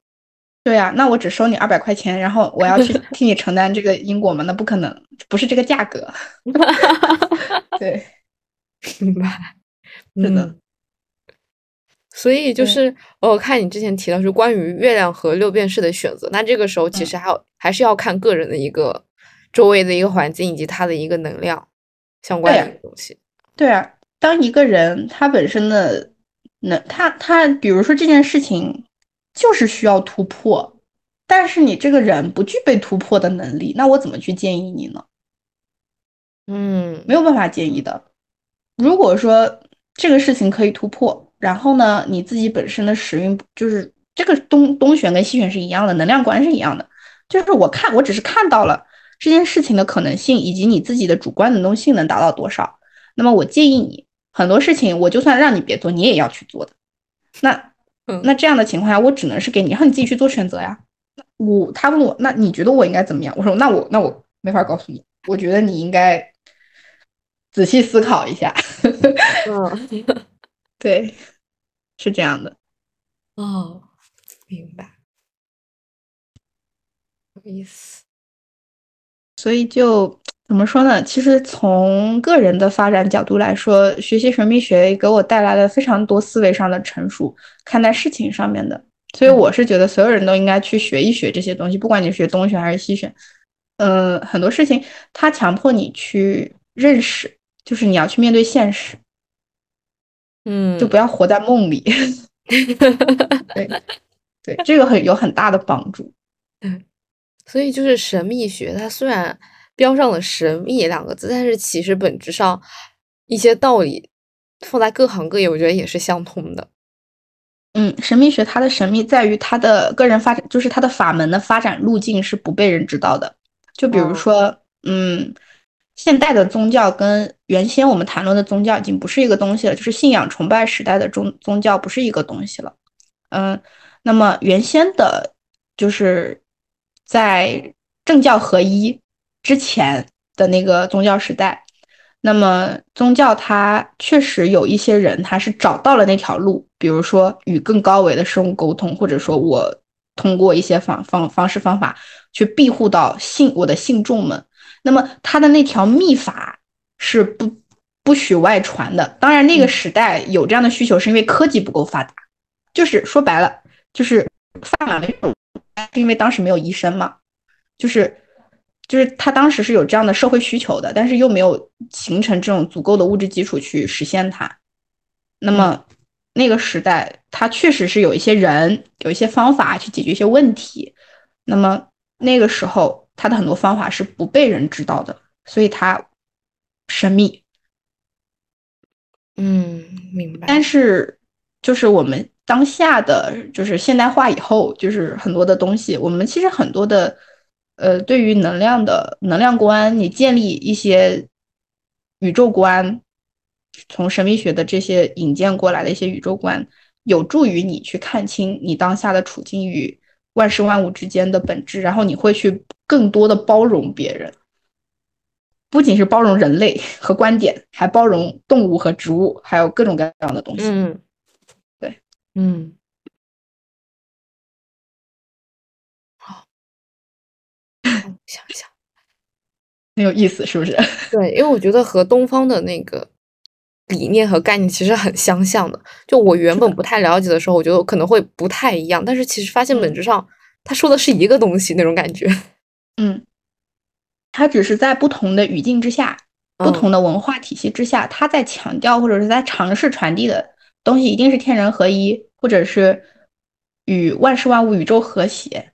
对呀，那我只收你二百块钱，然后我要去 替你承担这个因果吗？那不可能，不是这个价格。对，明白。是的。所以就是我看你之前提到是关于月亮和六便士的选择，那这个时候其实还要还是要看个人的一个。周围的一个环境以及他的一个能量相关的东西，对啊，当一个人他本身的能，他他比如说这件事情就是需要突破，但是你这个人不具备突破的能力，那我怎么去建议你呢？嗯，没有办法建议的。如果说这个事情可以突破，然后呢，你自己本身的时运就是这个东东玄跟西玄是一样的，能量观是一样的，就是我看我只是看到了。这件事情的可能性以及你自己的主观能动性能达到多少？那么我建议你很多事情，我就算让你别做，你也要去做的。那那这样的情况下，我只能是给你，让你自己去做选择呀。我他问我，那你觉得我应该怎么样？我说那我那我没法告诉你，我觉得你应该仔细思考一下。嗯，对，是这样的。哦，明白，有意思。所以就怎么说呢？其实从个人的发展角度来说，学习神秘学给我带来了非常多思维上的成熟，看待事情上面的。所以我是觉得所有人都应该去学一学这些东西，不管你学东学还是西学。嗯，很多事情它强迫你去认识，就是你要去面对现实。嗯，就不要活在梦里。对对，这个很有很大的帮助。嗯。所以就是神秘学，它虽然标上了“神秘”两个字，但是其实本质上一些道理放在各行各业，我觉得也是相通的。嗯，神秘学它的神秘在于它的个人发展，就是它的法门的发展路径是不被人知道的。就比如说，嗯，现代的宗教跟原先我们谈论的宗教已经不是一个东西了，就是信仰崇拜时代的宗宗教不是一个东西了。嗯，那么原先的，就是。在政教合一之前的那个宗教时代，那么宗教它确实有一些人，他是找到了那条路，比如说与更高维的生物沟通，或者说我通过一些方方方式方法去庇护到信我的信众们。那么他的那条秘法是不不许外传的。当然，那个时代有这样的需求，是因为科技不够发达，就是说白了，就是萨满没有。是因为当时没有医生嘛，就是就是他当时是有这样的社会需求的，但是又没有形成这种足够的物质基础去实现它。那么那个时代，他确实是有一些人有一些方法去解决一些问题。那么那个时候，他的很多方法是不被人知道的，所以他神秘。嗯，明白。但是就是我们。当下的就是现代化以后，就是很多的东西，我们其实很多的，呃，对于能量的能量观，你建立一些宇宙观，从神秘学的这些引荐过来的一些宇宙观，有助于你去看清你当下的处境与万事万物之间的本质，然后你会去更多的包容别人，不仅是包容人类和观点，还包容动物和植物，还有各种各样的东西。嗯。对嗯，好，想想，很有意思，是不是？对，因为我觉得和东方的那个理念和概念其实很相像的。就我原本不太了解的时候，我觉得可能会不太一样，但是其实发现本质上他说的是一个东西那种感觉。嗯，他只是在不同的语境之下、不同的文化体系之下，它在强调或者是在尝试传递的东西，一定是天人合一，或者是与万事万物、宇宙和谐。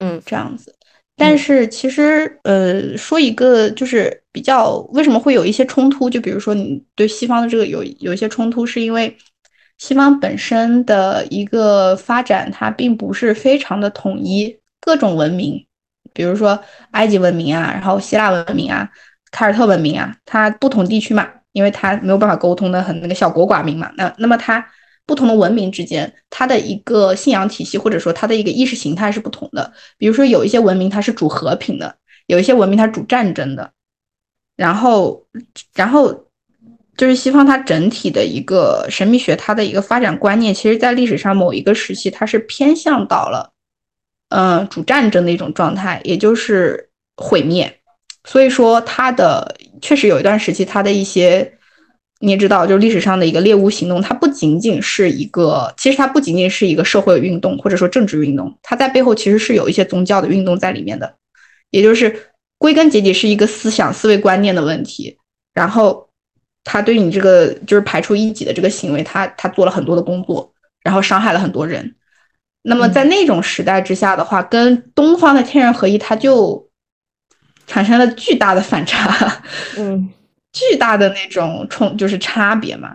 嗯，这样子。但是其实，呃，说一个就是比较为什么会有一些冲突？就比如说你对西方的这个有有一些冲突，是因为西方本身的一个发展，它并不是非常的统一，各种文明，比如说埃及文明啊，然后希腊文明啊，凯尔特文明啊，它不同地区嘛，因为它没有办法沟通的很那个小国寡民嘛，那那么它。不同的文明之间，它的一个信仰体系或者说它的一个意识形态是不同的。比如说，有一些文明它是主和平的，有一些文明它主战争的。然后，然后就是西方它整体的一个神秘学，它的一个发展观念，其实在历史上某一个时期，它是偏向到了，嗯，主战争的一种状态，也就是毁灭。所以说，它的确实有一段时期，它的一些。你也知道，就是历史上的一个猎巫行动，它不仅仅是一个，其实它不仅仅是一个社会运动或者说政治运动，它在背后其实是有一些宗教的运动在里面的，也就是归根结底是一个思想思维观念的问题。然后他对你这个就是排除异己的这个行为，他他做了很多的工作，然后伤害了很多人。那么在那种时代之下的话，跟东方的天人合一，它就产生了巨大的反差。嗯。巨大的那种冲就是差别嘛，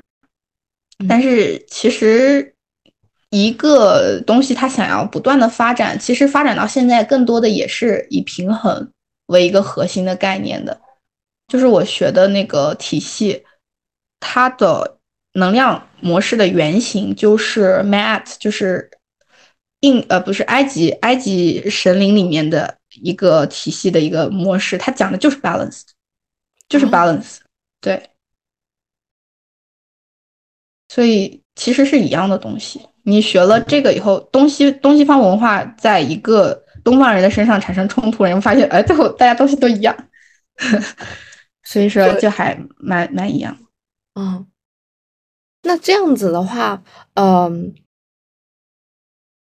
但是其实一个东西它想要不断的发展，其实发展到现在更多的也是以平衡为一个核心的概念的。就是我学的那个体系，它的能量模式的原型就是 Mat，就是印呃不是埃及埃及神灵里面的一个体系的一个模式，它讲的就是 balance，就是 balance。对，所以其实是一样的东西。你学了这个以后，东西东西方文化在一个东方人的身上产生冲突，然后发现，哎，最后大家东西都一样，所以说就还蛮蛮一样。嗯，那这样子的话，嗯，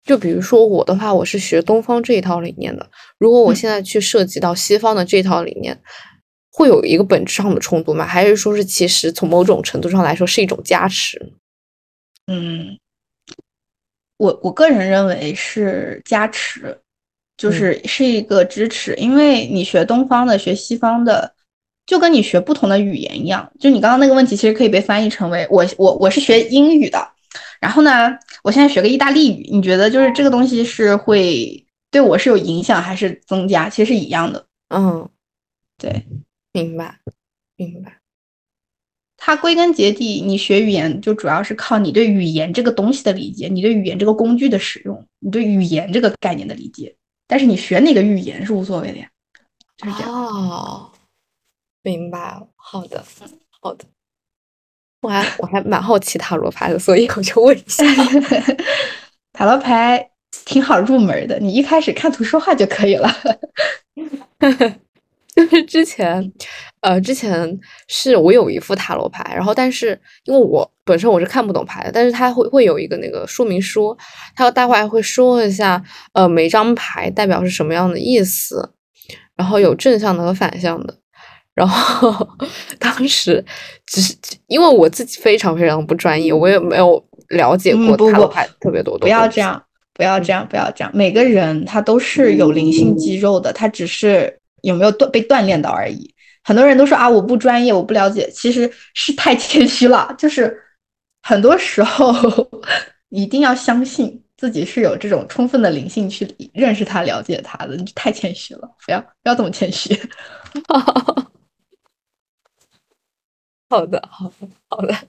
就比如说我的话，我是学东方这一套理念的。如果我现在去涉及到西方的这套理念。会有一个本质上的冲突吗？还是说是其实从某种程度上来说是一种加持？嗯，我我个人认为是加持，就是是一个支持。因为你学东方的，学西方的，就跟你学不同的语言一样。就你刚刚那个问题，其实可以被翻译成为我我我是学英语的，然后呢，我现在学个意大利语，你觉得就是这个东西是会对我是有影响还是增加？其实是一样的。嗯，对。明白，明白。它归根结底，你学语言就主要是靠你对语言这个东西的理解，你对语言这个工具的使用，你对语言这个概念的理解。但是你学哪个语言是无所谓的呀，就是这样。哦，明白。好的，好的。我还我还蛮好奇塔罗牌的，所以我就问一下。塔罗牌挺好入门的，你一开始看图说话就可以了。就是之前，呃，之前是我有一副塔罗牌，然后但是因为我本身我是看不懂牌的，但是它会会有一个那个说明书，他待会会说一下，呃，每张牌代表是什么样的意思，然后有正向的和反向的，然后 当时只是因为我自己非常非常不专业，我也没有了解过塔罗牌特别多。不要这样，不要这样，不要这样，每个人他都是有灵性肌肉的，他只是。有没有锻被锻炼到而已？很多人都说啊，我不专业，我不了解，其实是太谦虚了。就是很多时候 一定要相信自己是有这种充分的灵性去认识他、了解他的，你太谦虚了，不要不要这么谦虚。好的，好的，好的。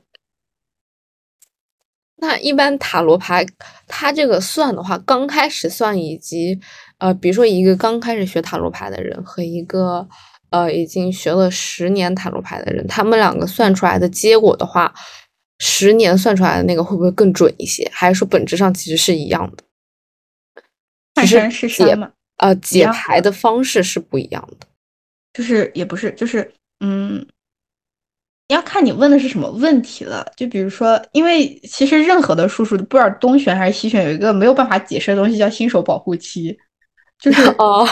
那一般塔罗牌，它这个算的话，刚开始算以及。呃，比如说一个刚开始学塔罗牌的人和一个呃已经学了十年塔罗牌的人，他们两个算出来的结果的话，十年算出来的那个会不会更准一些？还是说本质上其实是一样的？只是解呃解牌的方式是不一样的。就是也不是，就是嗯，要看你问的是什么问题了。就比如说，因为其实任何的术数，不知道东玄还是西玄，有一个没有办法解释的东西叫新手保护期，就是 哦，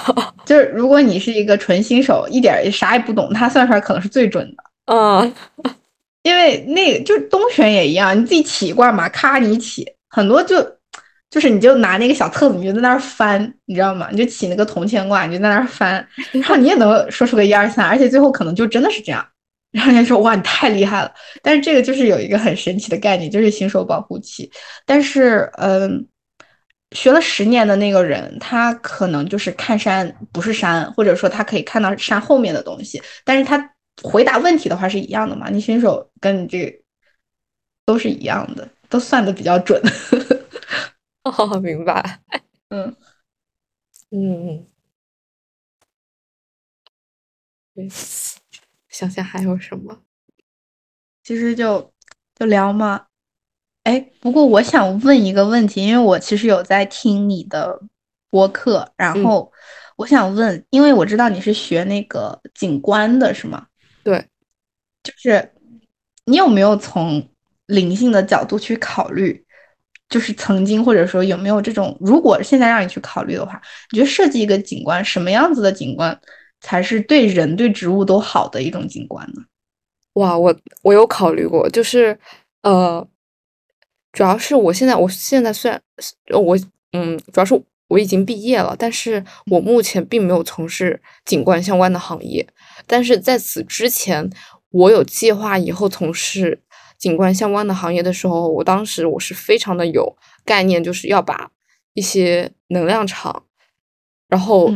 就是如果你是一个纯新手，一点啥也不懂，他算出来可能是最准的。嗯，因为那个就是东玄也一样，你自己起一卦嘛，咔你起，很多就就是你就拿那个小册子，你就在那儿翻，你知道吗？你就起那个铜钱卦，你就在那儿翻，然后你也能说出个一二三，而且最后可能就真的是这样。然后人家说哇，你太厉害了。但是这个就是有一个很神奇的概念，就是新手保护期。但是嗯，学了十年的那个人，他可能就是看山不是山，或者说他可以看到山后面的东西，但是他。回答问题的话是一样的嘛？你新手跟你这个都是一样的，都算的比较准。哦，明白。嗯嗯嗯。想想还有什么？其实就就聊嘛。哎，不过我想问一个问题，因为我其实有在听你的播客，然后我想问，因为我知道你是学那个景观的，是吗？对，就是你有没有从灵性的角度去考虑？就是曾经或者说有没有这种，如果现在让你去考虑的话，你觉得设计一个景观，什么样子的景观才是对人对植物都好的一种景观呢？哇，我我有考虑过，就是呃，主要是我现在我现在虽然我嗯，主要是我已经毕业了，但是我目前并没有从事景观相关的行业。但是在此之前，我有计划以后从事景观相关的行业的时候，我当时我是非常的有概念，就是要把一些能量场，然后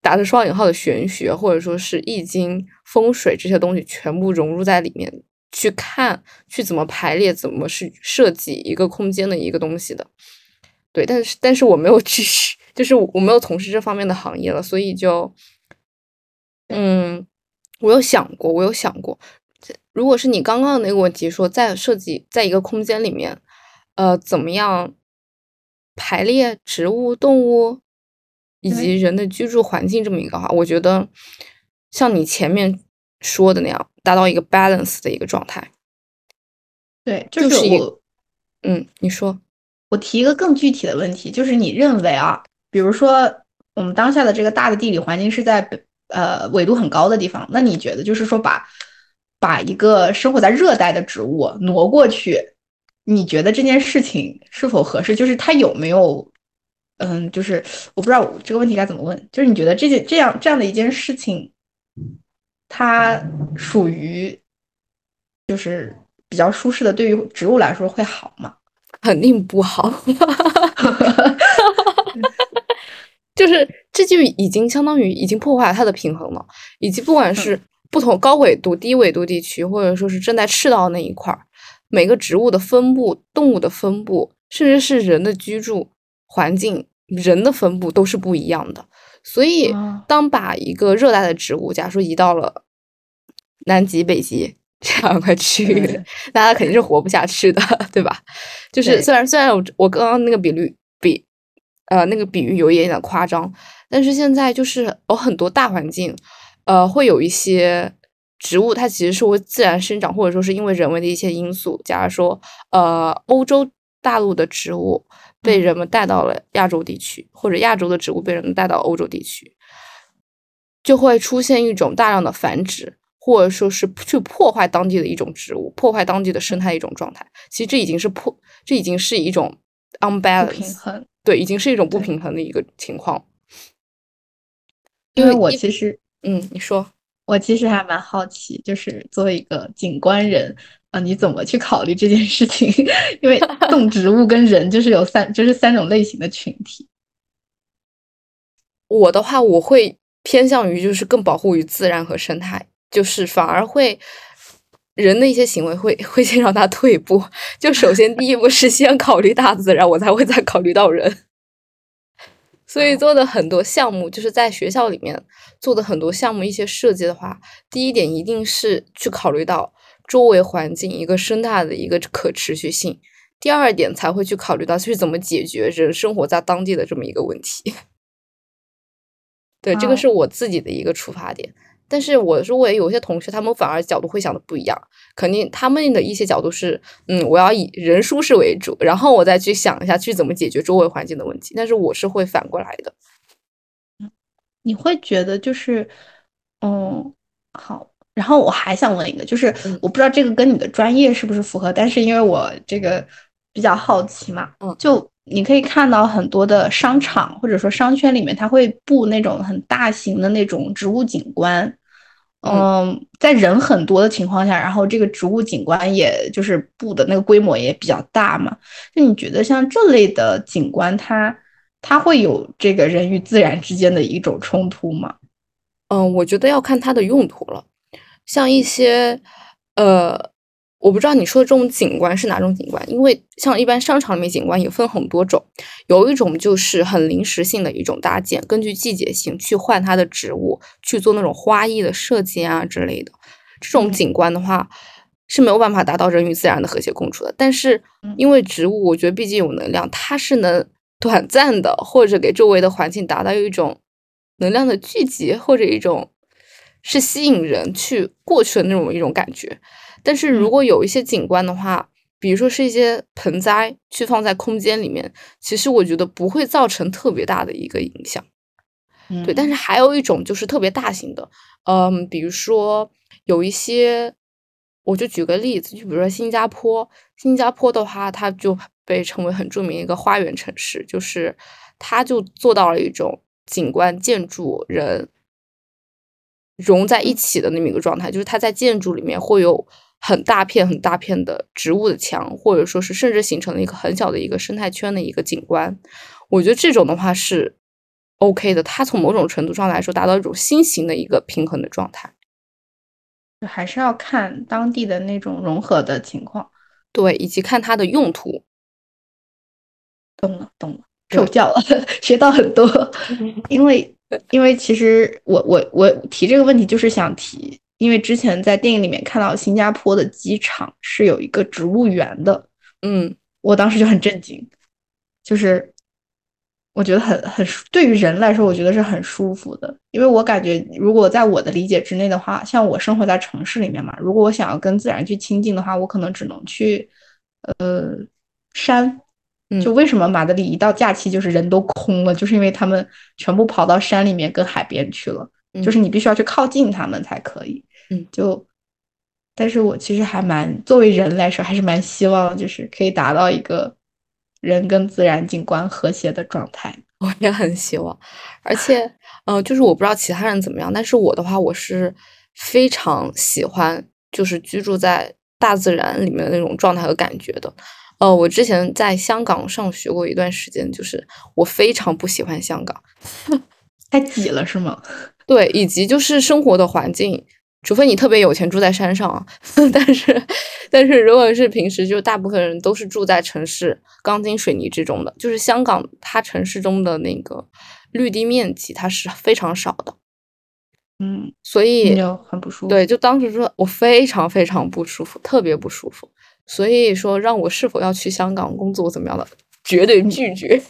打着双引号的玄学或者说是易经、风水这些东西全部融入在里面去看，去怎么排列，怎么是设计一个空间的一个东西的。对，但是但是我没有去，就是我没有从事这方面的行业了，所以就。嗯，我有想过，我有想过，如果是你刚刚的那个问题，说在设计在一个空间里面，呃，怎么样排列植物、动物以及人的居住环境这么一个话，我觉得像你前面说的那样，达到一个 balance 的一个状态。对，就是我，嗯，你说，我提一个更具体的问题，就是你认为啊，比如说我们当下的这个大的地理环境是在。呃，纬度很高的地方，那你觉得就是说把把一个生活在热带的植物挪过去，你觉得这件事情是否合适？就是它有没有，嗯，就是我不知道这个问题该怎么问。就是你觉得这件这样这样的一件事情，它属于就是比较舒适的，对于植物来说会好吗？肯定不好。就是这就已经相当于已经破坏了它的平衡了，以及不管是不同高纬度、低纬度地区，或者说是正在赤道那一块儿，每个植物的分布、动物的分布，甚至是人的居住环境、人的分布都是不一样的。所以，当把一个热带的植物，假如说移到了南极、北极这样一块区域，那它肯定是活不下去的，对吧？就是虽然虽然我我刚刚那个比率比。呃，那个比喻有一点点夸张，但是现在就是有很多大环境，呃，会有一些植物，它其实是会自然生长，或者说是因为人为的一些因素。假如说，呃，欧洲大陆的植物被人们带到了亚洲地区，或者亚洲的植物被人们带到欧洲地区，就会出现一种大量的繁殖，或者说是去破坏当地的一种植物，破坏当地的生态一种状态。其实这已经是破，这已经是一种 unbalance。对，已经是一种不平衡的一个情况。因为我其实，嗯，你说，我其实还蛮好奇，就是作为一个景观人，你怎么去考虑这件事情？因为动植物跟人就是有三，就是三种类型的群体。我的话，我会偏向于就是更保护于自然和生态，就是反而会。人的一些行为会会先让他退步，就首先第一步是先考虑大自然，我才会再考虑到人。所以做的很多项目，就是在学校里面做的很多项目，一些设计的话，第一点一定是去考虑到周围环境一个生态的一个可持续性，第二点才会去考虑到去怎么解决人生活在当地的这么一个问题。对，这个是我自己的一个出发点。但是我周围有些同学，他们反而角度会想的不一样。肯定他们的一些角度是，嗯，我要以人舒适为主，然后我再去想一下去怎么解决周围环境的问题。但是我是会反过来的。你会觉得就是，嗯，好。然后我还想问一个，就是我不知道这个跟你的专业是不是符合，但是因为我这个比较好奇嘛，嗯，就你可以看到很多的商场或者说商圈里面，它会布那种很大型的那种植物景观，嗯，在人很多的情况下，然后这个植物景观也就是布的那个规模也比较大嘛，就你觉得像这类的景观，它它会有这个人与自然之间的一种冲突吗？嗯，我觉得要看它的用途了。像一些，呃，我不知道你说的这种景观是哪种景观，因为像一般商场里面景观也分很多种，有一种就是很临时性的一种搭建，根据季节性去换它的植物，去做那种花艺的设计啊之类的。这种景观的话是没有办法达到人与自然的和谐共处的。但是因为植物，我觉得毕竟有能量，它是能短暂的或者给周围的环境达到一种能量的聚集或者一种。是吸引人去过去的那种一种感觉，但是如果有一些景观的话，比如说是一些盆栽去放在空间里面，其实我觉得不会造成特别大的一个影响。对，但是还有一种就是特别大型的，嗯，比如说有一些，我就举个例子，就比如说新加坡，新加坡的话，它就被称为很著名一个花园城市，就是它就做到了一种景观、建筑、人。融在一起的那么一个状态，就是它在建筑里面会有很大片、很大片的植物的墙，或者说是甚至形成了一个很小的一个生态圈的一个景观。我觉得这种的话是 OK 的，它从某种程度上来说达到一种新型的一个平衡的状态。还是要看当地的那种融合的情况，对，以及看它的用途。懂了，懂了，受教了，学到很多，因为。因为其实我我我提这个问题就是想提，因为之前在电影里面看到新加坡的机场是有一个植物园的，嗯，我当时就很震惊，就是我觉得很很对于人来说，我觉得是很舒服的，因为我感觉如果在我的理解之内的话，像我生活在城市里面嘛，如果我想要跟自然去亲近的话，我可能只能去呃山。就为什么马德里一到假期就是人都空了，就是因为他们全部跑到山里面跟海边去了，就是你必须要去靠近他们才可以。嗯，就，但是我其实还蛮作为人来说，还是蛮希望就是可以达到一个人跟自然景观和谐的状态。我也很希望，而且，呃，就是我不知道其他人怎么样，但是我的话，我是非常喜欢就是居住在大自然里面的那种状态和感觉的。呃，我之前在香港上学过一段时间，就是我非常不喜欢香港，太挤了是吗？对，以及就是生活的环境，除非你特别有钱住在山上啊，但是但是如果是平时，就大部分人都是住在城市钢筋水泥之中的，就是香港它城市中的那个绿地面积它是非常少的，嗯，所以很不舒服。对，就当时说我非常非常不舒服，特别不舒服。所以说，让我是否要去香港工作怎么样的，绝对拒绝。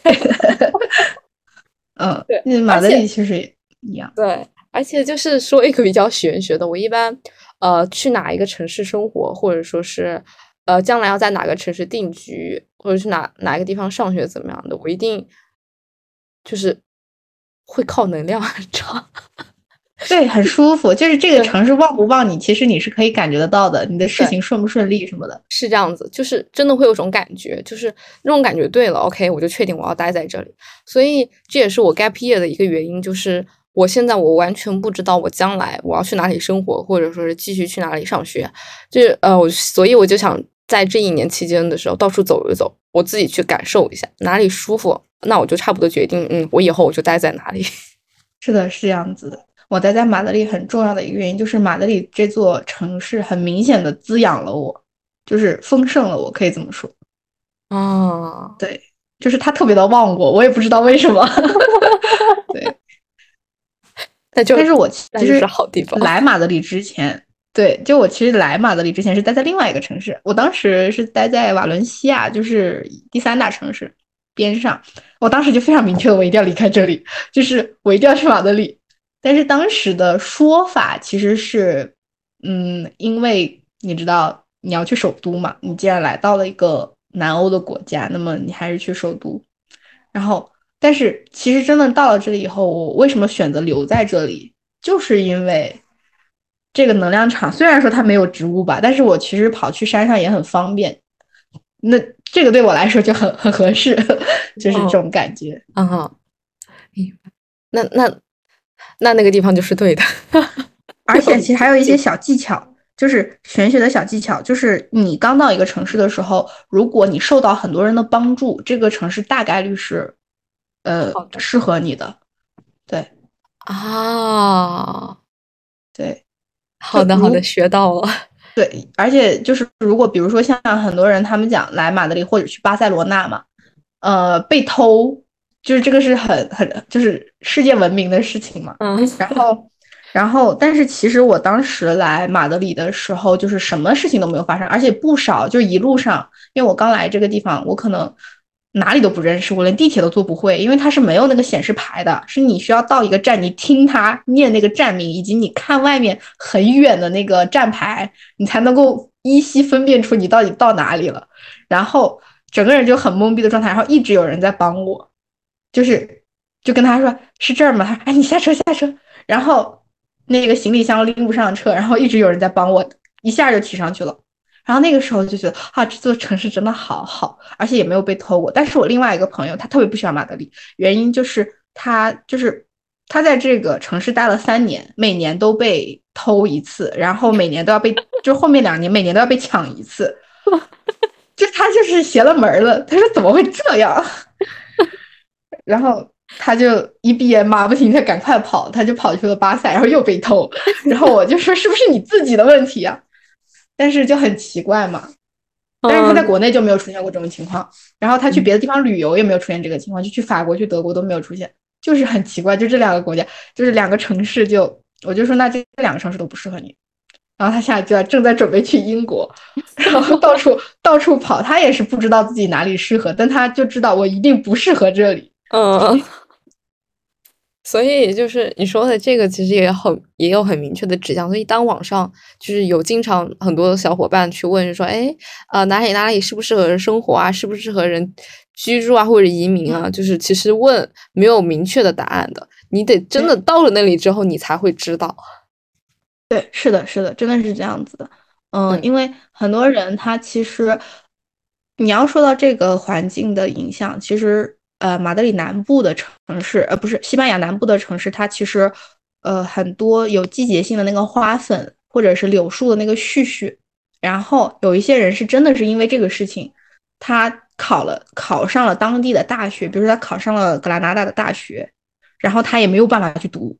嗯，对，马德里其实也一样。对，而且就是说一个比较玄学的，我一般呃去哪一个城市生活，或者说是呃将来要在哪个城市定居，或者去哪哪一个地方上学怎么样的，我一定就是会靠能量很 长。对，很舒服。就是这个城市旺不旺你，其实你是可以感觉得到的。你的事情顺不顺利什么的，是这样子。就是真的会有种感觉，就是那种感觉对了，OK，我就确定我要待在这里。所以这也是我 gap year 的一个原因，就是我现在我完全不知道我将来我要去哪里生活，或者说是继续去哪里上学。就是呃，我所以我就想在这一年期间的时候到处走一走，我自己去感受一下哪里舒服，那我就差不多决定，嗯，我以后我就待在哪里。是的，是这样子的。我待在马德里很重要的一个原因，就是马德里这座城市很明显的滋养了我，就是丰盛了我，可以这么说。哦，对，就是它特别的旺我，我也不知道为什么。对，但就但是我其实是好地方。来马德里之前，对，就我其实来马德里之前是待在另外一个城市，我当时是待在瓦伦西亚，就是第三大城市边上。我当时就非常明确的，我一定要离开这里，就是我一定要去马德里。但是当时的说法其实是，嗯，因为你知道你要去首都嘛，你既然来到了一个南欧的国家，那么你还是去首都。然后，但是其实真的到了这里以后，我为什么选择留在这里，就是因为这个能量场虽然说它没有植物吧，但是我其实跑去山上也很方便。那这个对我来说就很很合适，就是这种感觉。嗯哼，明白。那那那那个地方就是对的，而且其实还有一些小技巧，就是玄学的小技巧，就是你刚到一个城市的时候，如果你受到很多人的帮助，这个城市大概率是呃适合你的。对啊，对，好的好的，学到了。对，而且就是如果比如说像很多人他们讲来马德里或者去巴塞罗那嘛，呃，被偷，就是这个是很很就是世界闻名的事情嘛。嗯。然后，然后，但是其实我当时来马德里的时候，就是什么事情都没有发生，而且不少，就一路上，因为我刚来这个地方，我可能。哪里都不认识，我连地铁都坐不会，因为它是没有那个显示牌的，是你需要到一个站，你听他念那个站名，以及你看外面很远的那个站牌，你才能够依稀分辨出你到底到哪里了。然后整个人就很懵逼的状态，然后一直有人在帮我，就是就跟他说是这儿吗？他说哎你下车下车，然后那个行李箱拎不上车，然后一直有人在帮我，一下就提上去了。然后那个时候就觉得啊，这座城市真的好好，而且也没有被偷过。但是我另外一个朋友，他特别不喜欢马德里，原因就是他就是他在这个城市待了三年，每年都被偷一次，然后每年都要被，就后面两年每年都要被抢一次，就他就是邪了门了。他说怎么会这样？然后他就一闭眼马不停蹄赶快跑，他就跑去了巴塞，然后又被偷。然后我就说是不是你自己的问题啊？但是就很奇怪嘛，但是他在国内就没有出现过这种情况，然后他去别的地方旅游也没有出现这个情况，就去法国、去德国都没有出现，就是很奇怪，就这两个国家，就是两个城市，就我就说那这两个城市都不适合你，然后他现在就正在准备去英国，然后到处到处跑，他也是不知道自己哪里适合，但他就知道我一定不适合这里，嗯。所以就是你说的这个，其实也很也有很明确的指向。所以当网上就是有经常很多小伙伴去问说，哎，呃，哪里哪里适不适合人生活啊？适不适合人居住啊？或者移民啊？就是其实问没有明确的答案的，你得真的到了那里之后，你才会知道。对，是的，是的，真的是这样子的。嗯，因为很多人他其实你要说到这个环境的影响，其实。呃，马德里南部的城市，呃，不是西班牙南部的城市，它其实，呃，很多有季节性的那个花粉，或者是柳树的那个絮絮。然后有一些人是真的是因为这个事情，他考了考上了当地的大学，比如说他考上了格拉纳达的大学，然后他也没有办法去读，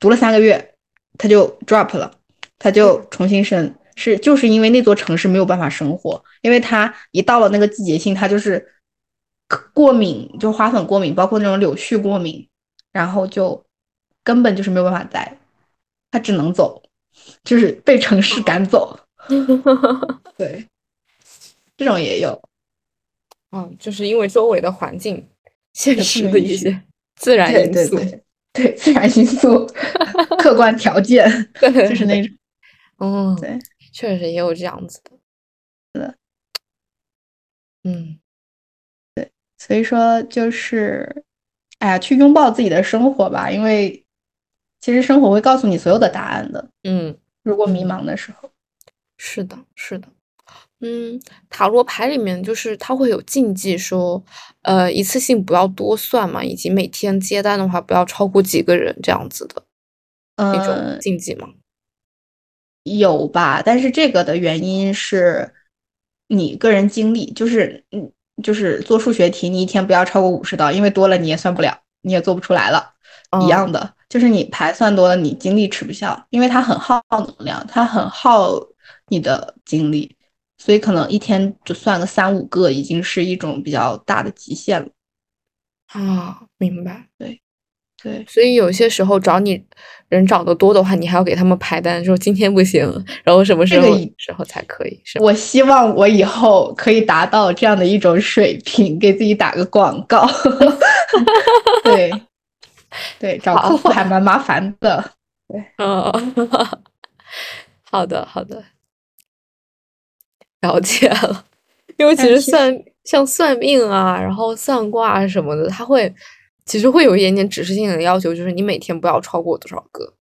读了三个月，他就 drop 了，他就重新生，是就是因为那座城市没有办法生活，因为他一到了那个季节性，他就是。过敏就花粉过敏，包括那种柳絮过敏，然后就根本就是没有办法待，他只能走，就是被城市赶走。对，这种也有。嗯，就是因为周围的环境、现实的一些自然因素，对 自然因素、客观条件，就是那种。嗯，对，确实也有这样子的。是的。嗯。所以说，就是，哎呀，去拥抱自己的生活吧，因为其实生活会告诉你所有的答案的。嗯，如果迷茫的时候，是的，是的。嗯，塔罗牌里面就是它会有禁忌，说，呃，一次性不要多算嘛，以及每天接单的话不要超过几个人这样子的一种禁忌吗？有吧，但是这个的原因是你个人经历，就是嗯。就是做数学题，你一天不要超过五十道，因为多了你也算不了，你也做不出来了。一样的，就是你牌算多了，你精力吃不消，因为它很耗能量，它很耗你的精力，所以可能一天就算个三五个，已经是一种比较大的极限了。啊，明白。对。对，所以有些时候找你人找的多的话，你还要给他们排单，说今天不行，然后什么时候时候才可以？是我希望我以后可以达到这样的一种水平，给自己打个广告。对，对，找客户还蛮麻烦的。对，嗯，好的，好的，了解了。因为其实算像算命啊，然后算卦什么的，他会其实会有一点点指示性的要求，就是你每天不要超过多少个。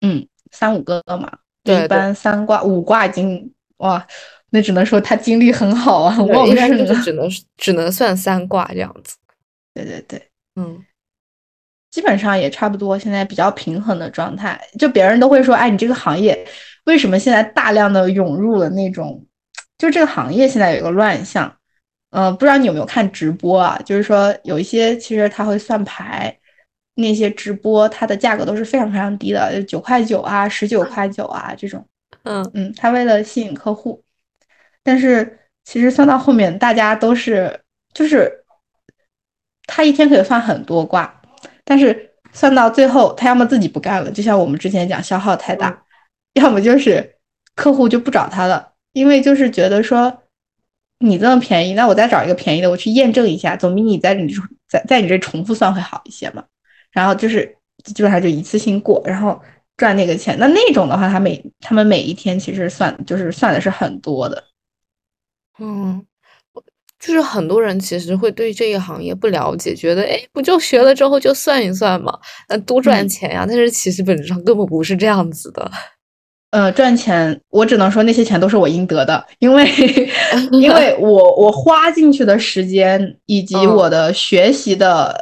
嗯，三五个嘛。对，一般三卦五卦已经哇，那只能说他精力很好啊，旺盛是。只能只能算三卦这样子。对对对，嗯。基本上也差不多，现在比较平衡的状态。就别人都会说，哎，你这个行业为什么现在大量的涌入了那种？就这个行业现在有一个乱象，嗯，不知道你有没有看直播啊？就是说有一些其实他会算牌，那些直播它的价格都是非常非常低的，九块九啊，十九块九啊这种。嗯嗯，他为了吸引客户，但是其实算到后面，大家都是就是他一天可以算很多卦。但是算到最后，他要么自己不干了，就像我们之前讲消耗太大，要么就是客户就不找他了，因为就是觉得说你这么便宜，那我再找一个便宜的，我去验证一下，总比你在你在在你这重复算会好一些嘛。然后就是基本上就一次性过，然后赚那个钱。那那种的话，他每他们每一天其实算就是算的是很多的，嗯。就是很多人其实会对这一行业不了解，觉得哎，不就学了之后就算一算嘛，那多赚钱呀。但是其实本质上根本不是这样子的。呃，赚钱，我只能说那些钱都是我应得的，因为 因为我我花进去的时间以及我的学习的，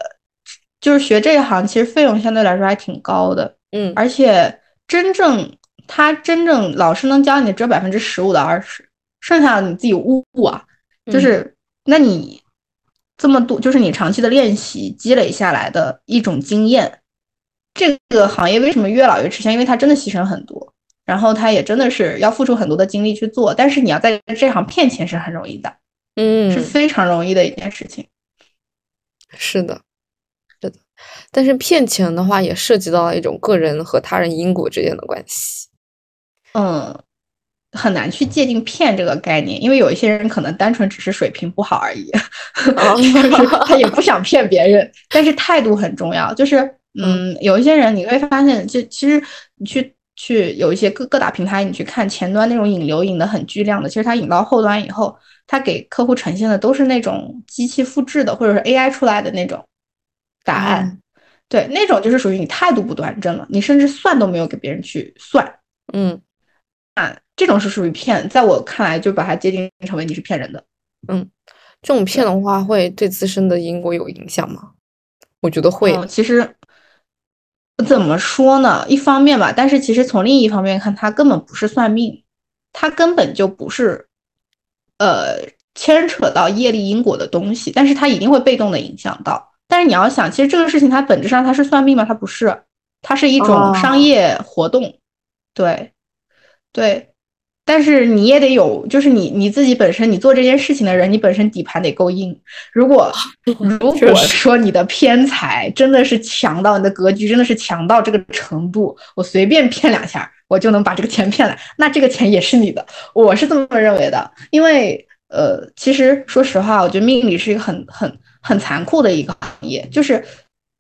就是学这一行，其实费用相对来说还挺高的。嗯，而且真正他真正老师能教你只有百分之十五到二十，剩下的你自己悟啊，就是。那你这么多，就是你长期的练习积累下来的一种经验。这个行业为什么越老越吃香？因为它真的牺牲很多，然后他也真的是要付出很多的精力去做。但是你要在这行骗钱是很容易的，嗯，是非常容易的一件事情。是的，是的。但是骗钱的话，也涉及到了一种个人和他人因果之间的关系。嗯。很难去界定骗这个概念，因为有一些人可能单纯只是水平不好而已，他也不想骗别人。但是态度很重要，就是嗯，有一些人你会发现，就其实你去去有一些各各大平台，你去看前端那种引流引的很巨量的，其实它引到后端以后，它给客户呈现的都是那种机器复制的或者是 AI 出来的那种答案，对，那种就是属于你态度不端正了，你甚至算都没有给别人去算，嗯。啊这种是属于骗，在我看来，就把它界定成为你是骗人的。嗯，这种骗的话，会对自身的因果有影响吗？我觉得会。其实怎么说呢？一方面吧，但是其实从另一方面看，它根本不是算命，它根本就不是呃牵扯到业力因果的东西，但是它一定会被动的影响到。但是你要想，其实这个事情它本质上它是算命吗？它不是，它是一种商业活动。对。对，但是你也得有，就是你你自己本身，你做这件事情的人，你本身底盘得够硬。如果如果说你的偏财真的是强到你的格局真的是强到这个程度，我随便骗两下，我就能把这个钱骗来，那这个钱也是你的。我是这么认为的，因为呃，其实说实话，我觉得命理是一个很很很残酷的一个行业，就是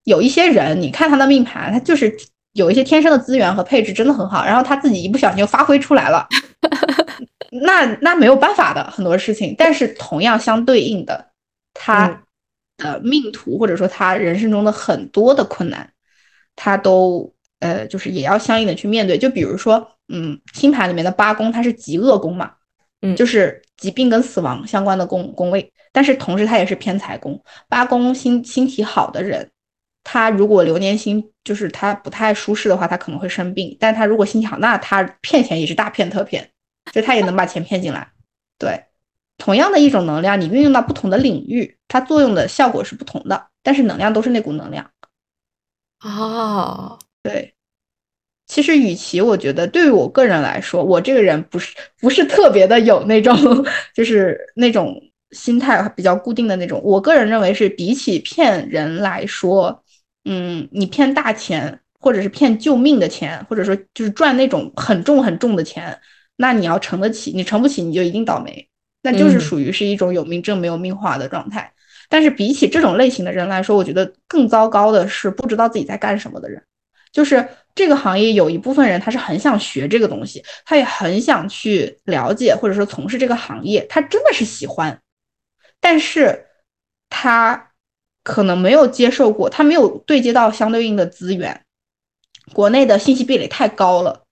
有一些人，你看他的命盘，他就是。有一些天生的资源和配置真的很好，然后他自己一不小心就发挥出来了，那那没有办法的很多事情。但是同样相对应的，他的命途或者说他人生中的很多的困难，他都呃就是也要相应的去面对。就比如说，嗯，星盘里面的八宫它是极恶宫嘛，嗯，就是疾病跟死亡相关的宫宫位，但是同时它也是偏财宫。八宫星星体好的人。他如果流年星就是他不太舒适的话，他可能会生病。但他如果心情好，那他骗钱也是大骗特骗，就他也能把钱骗进来。对，同样的一种能量，你运用到不同的领域，它作用的效果是不同的，但是能量都是那股能量。哦，对。其实，与其我觉得对于我个人来说，我这个人不是不是特别的有那种，就是那种心态比较固定的那种。我个人认为是比起骗人来说。嗯，你骗大钱，或者是骗救命的钱，或者说就是赚那种很重很重的钱，那你要承得起，你承不起你就一定倒霉，那就是属于是一种有命挣没有命花的状态。但是比起这种类型的人来说，我觉得更糟糕的是不知道自己在干什么的人。就是这个行业有一部分人，他是很想学这个东西，他也很想去了解或者说从事这个行业，他真的是喜欢，但是他可能没有接受过，他没有对接到相对应的资源，国内的信息壁垒太高了。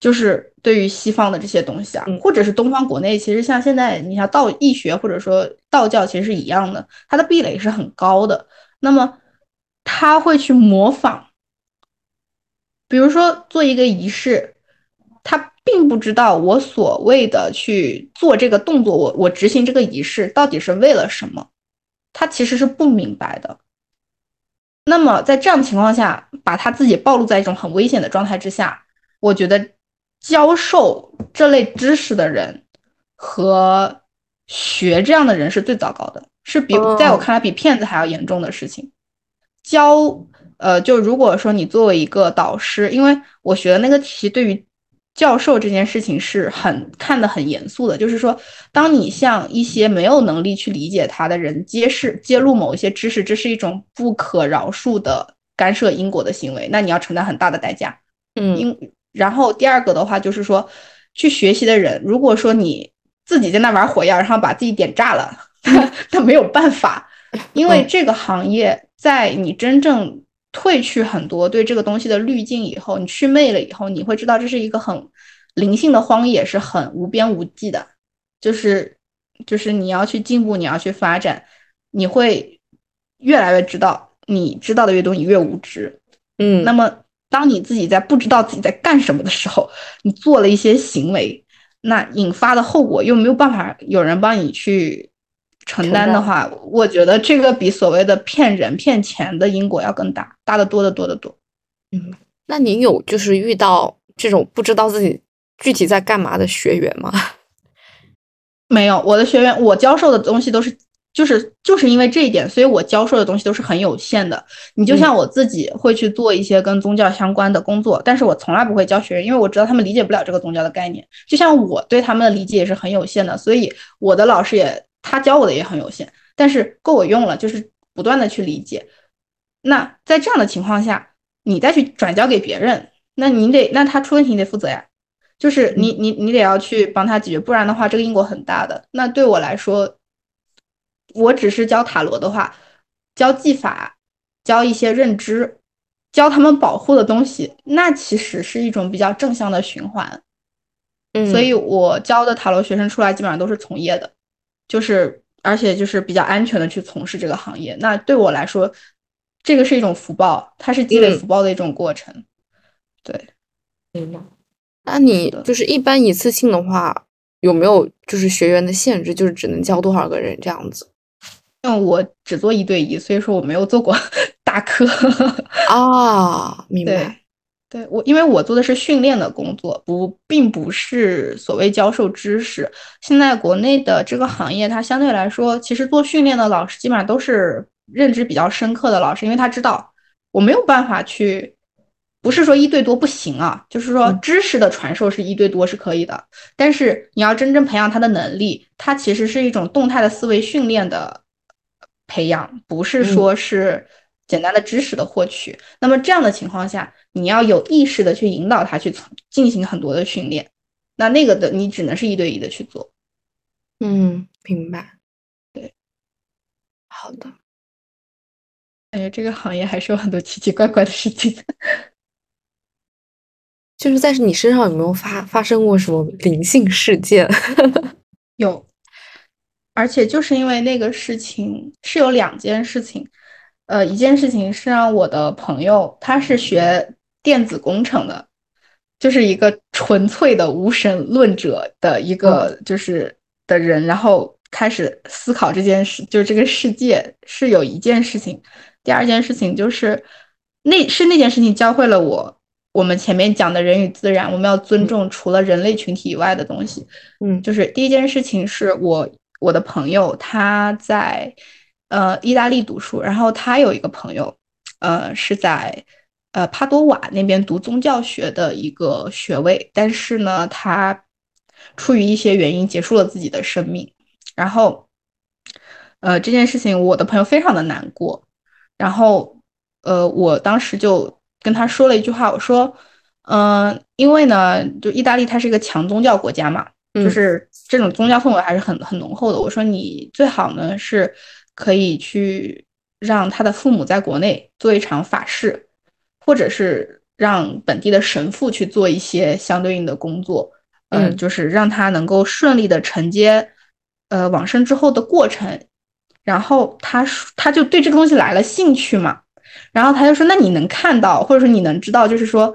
就是对于西方的这些东西啊，或者是东方国内，其实像现在你像道义学或者说道教，其实是一样的，它的壁垒是很高的。那么他会去模仿，比如说做一个仪式，他并不知道我所谓的去做这个动作，我我执行这个仪式到底是为了什么，他其实是不明白的。那么在这样的情况下，把他自己暴露在一种很危险的状态之下，我觉得。教授这类知识的人和学这样的人是最糟糕的，是比在我看来比骗子还要严重的事情。教呃，就如果说你作为一个导师，因为我学的那个题对于教授这件事情是很看得很严肃的，就是说，当你向一些没有能力去理解他的人揭示揭露某一些知识，这是一种不可饶恕的干涉因果的行为，那你要承担很大的代价。嗯，因。然后第二个的话就是说，去学习的人，如果说你自己在那玩火药，然后把自己点炸了，那没有办法，因为这个行业在你真正褪去很多对这个东西的滤镜以后，你去魅了以后，你会知道这是一个很灵性的荒野，是很无边无际的，就是就是你要去进步，你要去发展，你会越来越知道，你知道的越多，你越无知，嗯，那么。当你自己在不知道自己在干什么的时候，你做了一些行为，那引发的后果又没有办法有人帮你去承担的话，我觉得这个比所谓的骗人骗钱的因果要更大，大得多得多得多。嗯，那您有就是遇到这种不知道自己具体在干嘛的学员吗？没有，我的学员，我教授的东西都是。就是就是因为这一点，所以我教授的东西都是很有限的。你就像我自己会去做一些跟宗教相关的工作，但是我从来不会教学员，因为我知道他们理解不了这个宗教的概念。就像我对他们的理解也是很有限的，所以我的老师也他教我的也很有限，但是够我用了，就是不断的去理解。那在这样的情况下，你再去转交给别人，那你得那他出问题你得负责呀，就是你你你得要去帮他解决，不然的话这个因果很大的。那对我来说。我只是教塔罗的话，教技法，教一些认知，教他们保护的东西，那其实是一种比较正向的循环。嗯，所以我教的塔罗学生出来基本上都是从业的，就是而且就是比较安全的去从事这个行业。那对我来说，这个是一种福报，它是积累福报的一种过程。对，明白。那你就是一般一次性的话，有没有就是学员的限制，就是只能教多少个人这样子？因为我只做一对一，所以说我没有做过 大课啊。明白，对我，因为我做的是训练的工作，不，并不是所谓教授知识。现在国内的这个行业，它相对来说，其实做训练的老师基本上都是认知比较深刻的老师，因为他知道我没有办法去，不是说一对多不行啊，就是说知识的传授是一对多是可以的，但是你要真正培养他的能力，它其实是一种动态的思维训练的。培养不是说是简单的知识的获取，那么这样的情况下，你要有意识的去引导他去进行很多的训练，那那个的你只能是一对一的去做。嗯，明白。对，好的。感觉这个行业还是有很多奇奇怪怪的事情。就是在你身上有没有发发生过什么灵性事件？有。而且就是因为那个事情是有两件事情，呃，一件事情是让我的朋友，他是学电子工程的，就是一个纯粹的无神论者的一个就是的人，然后开始思考这件事，就是这个世界是有一件事情，第二件事情就是那是那件事情教会了我，我们前面讲的人与自然，我们要尊重除了人类群体以外的东西，嗯，就是第一件事情是我。我的朋友他在呃意大利读书，然后他有一个朋友，呃是在呃帕多瓦那边读宗教学的一个学位，但是呢，他出于一些原因结束了自己的生命。然后，呃，这件事情我的朋友非常的难过，然后呃，我当时就跟他说了一句话，我说，嗯，因为呢，就意大利它是一个强宗教国家嘛，就是这种宗教氛围还是很很浓厚的。我说你最好呢是可以去让他的父母在国内做一场法事，或者是让本地的神父去做一些相对应的工作，嗯，就是让他能够顺利的承接。呃，往生之后的过程，然后他说，他就对这个东西来了兴趣嘛，然后他就说，那你能看到，或者说你能知道，就是说，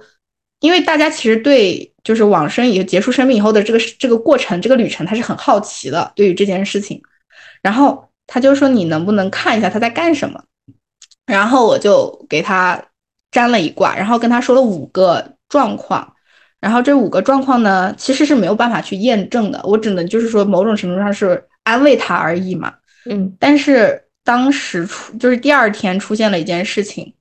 因为大家其实对就是往生以后结束生命以后的这个这个过程，这个旅程，他是很好奇的，对于这件事情，然后他就说，你能不能看一下他在干什么？然后我就给他占了一卦，然后跟他说了五个状况。然后这五个状况呢，其实是没有办法去验证的，我只能就是说某种程度上是安慰他而已嘛。嗯，但是当时出就是第二天出现了一件事情，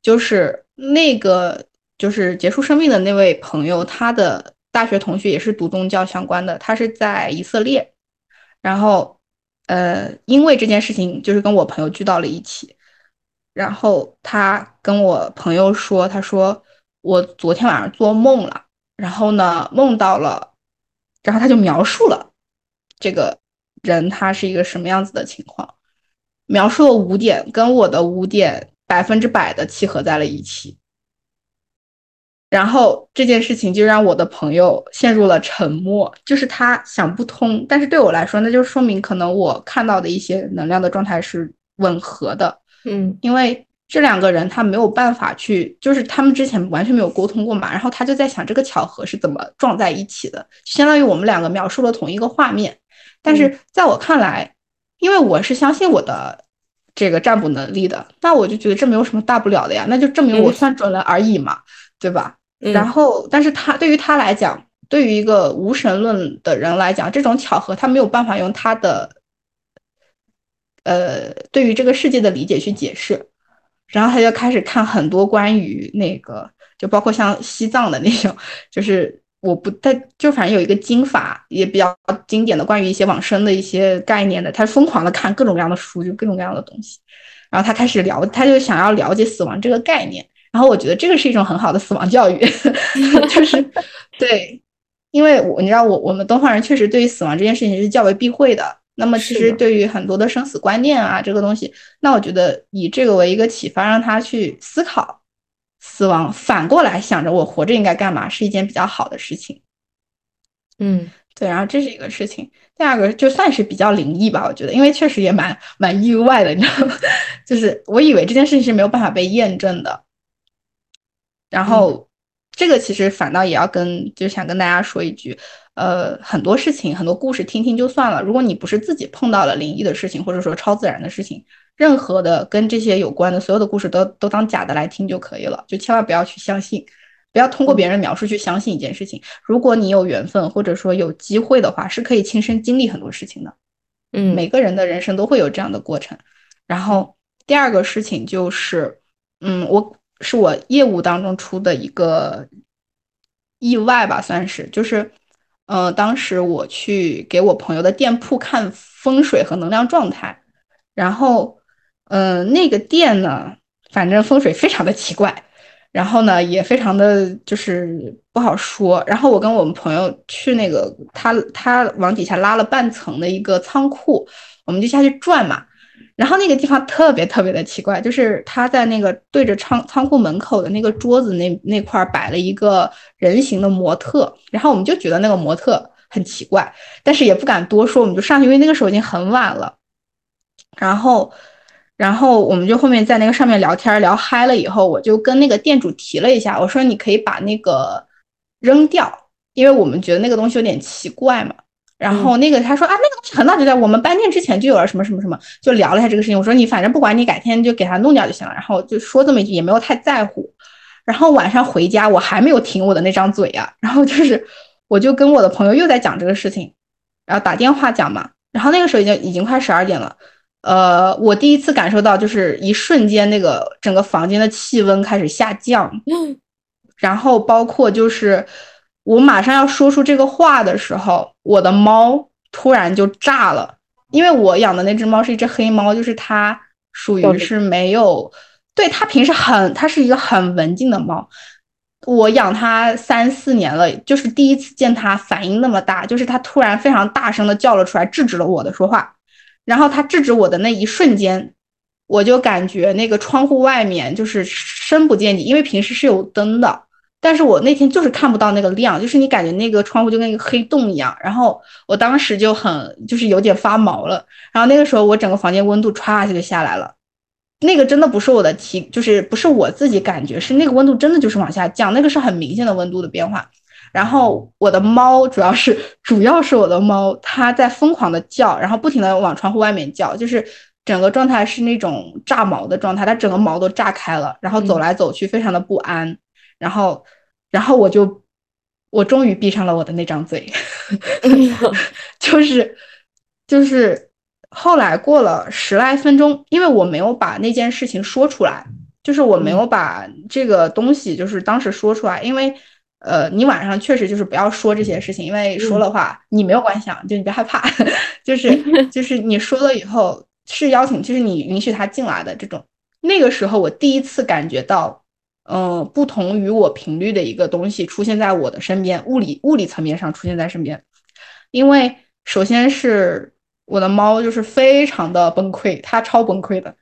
就是那个就是结束生命的那位朋友，他的大学同学也是读宗教相关的，他是在以色列，然后呃，因为这件事情就是跟我朋友聚到了一起，然后他跟我朋友说，他说我昨天晚上做梦了。然后呢，梦到了，然后他就描述了这个人他是一个什么样子的情况，描述了五点，跟我的五点百分之百的契合在了一起。然后这件事情就让我的朋友陷入了沉默，就是他想不通。但是对我来说，那就说明可能我看到的一些能量的状态是吻合的，嗯，因为。这两个人他没有办法去，就是他们之前完全没有沟通过嘛，然后他就在想这个巧合是怎么撞在一起的，相当于我们两个描述了同一个画面。但是在我看来，因为我是相信我的这个占卜能力的，那我就觉得这没有什么大不了的呀，那就证明我算准了而已嘛，对吧？然后，但是他对于他来讲，对于一个无神论的人来讲，这种巧合他没有办法用他的呃对于这个世界的理解去解释。然后他就开始看很多关于那个，就包括像西藏的那种，就是我不太就反正有一个经法也比较经典的关于一些往生的一些概念的，他疯狂的看各种各样的书，就各种各样的东西。然后他开始了，他就想要了解死亡这个概念。然后我觉得这个是一种很好的死亡教育，就是对，因为我你知道我我们东方人确实对于死亡这件事情是较为避讳的。那么其实对于很多的生死观念啊，这个东西，那我觉得以这个为一个启发，让他去思考死亡，反过来想着我活着应该干嘛，是一件比较好的事情。嗯，对。然后这是一个事情。第二个就算是比较灵异吧，我觉得，因为确实也蛮蛮意外的，你知道吗？就是我以为这件事情是没有办法被验证的。然后这个其实反倒也要跟，就想跟大家说一句。呃，很多事情，很多故事，听听就算了。如果你不是自己碰到了灵异的事情，或者说超自然的事情，任何的跟这些有关的所有的故事都都当假的来听就可以了，就千万不要去相信，不要通过别人描述去相信一件事情。如果你有缘分，或者说有机会的话，是可以亲身经历很多事情的。嗯，每个人的人生都会有这样的过程。然后第二个事情就是，嗯，我是我业务当中出的一个意外吧，算是就是。呃，当时我去给我朋友的店铺看风水和能量状态，然后，呃，那个店呢，反正风水非常的奇怪，然后呢，也非常的就是不好说。然后我跟我们朋友去那个他他往底下拉了半层的一个仓库，我们就下去转嘛。然后那个地方特别特别的奇怪，就是他在那个对着仓仓库门口的那个桌子那那块摆了一个人形的模特，然后我们就觉得那个模特很奇怪，但是也不敢多说，我们就上去，因为那个时候已经很晚了。然后，然后我们就后面在那个上面聊天聊嗨了以后，我就跟那个店主提了一下，我说你可以把那个扔掉，因为我们觉得那个东西有点奇怪嘛。然后那个他说啊，那个东西很早就在我们搬店之前就有了，什么什么什么，就聊了一下这个事情。我说你反正不管你改天就给他弄掉就行了。然后就说这么一句，也没有太在乎。然后晚上回家，我还没有停我的那张嘴呀。然后就是我就跟我的朋友又在讲这个事情，然后打电话讲嘛。然后那个时候已经已经快十二点了，呃，我第一次感受到就是一瞬间那个整个房间的气温开始下降，然后包括就是。我马上要说出这个话的时候，我的猫突然就炸了，因为我养的那只猫是一只黑猫，就是它属于是没有，对它平时很，它是一个很文静的猫。我养它三四年了，就是第一次见它反应那么大，就是它突然非常大声的叫了出来，制止了我的说话。然后它制止我的那一瞬间，我就感觉那个窗户外面就是深不见底，因为平时是有灯的。但是我那天就是看不到那个亮，就是你感觉那个窗户就跟一个黑洞一样，然后我当时就很就是有点发毛了，然后那个时候我整个房间温度歘一下就下来了，那个真的不是我的体，就是不是我自己感觉，是那个温度真的就是往下降，那个是很明显的温度的变化。然后我的猫主要是主要是我的猫，它在疯狂的叫，然后不停的往窗户外面叫，就是整个状态是那种炸毛的状态，它整个毛都炸开了，然后走来走去非常的不安。然后，然后我就，我终于闭上了我的那张嘴，就是，就是，后来过了十来分钟，因为我没有把那件事情说出来，就是我没有把这个东西就是当时说出来，因为，呃，你晚上确实就是不要说这些事情，因为说了话你没有关系，就你别害怕，就是 就是你说了以后是邀请，就是你允许他进来的这种，那个时候我第一次感觉到。嗯，不同于我频率的一个东西出现在我的身边，物理物理层面上出现在身边。因为首先是我的猫就是非常的崩溃，它超崩溃的。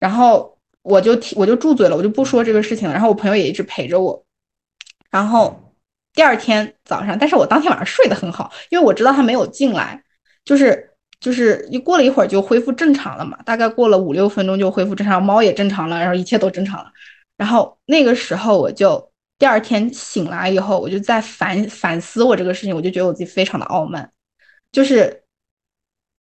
然后我就提我就住嘴了，我就不说这个事情了。然后我朋友也一直陪着我。然后第二天早上，但是我当天晚上睡得很好，因为我知道它没有进来，就是就是一过了一会儿就恢复正常了嘛，大概过了五六分钟就恢复正常，猫也正常了，然后一切都正常了。然后那个时候，我就第二天醒来以后，我就在反反思我这个事情，我就觉得我自己非常的傲慢，就是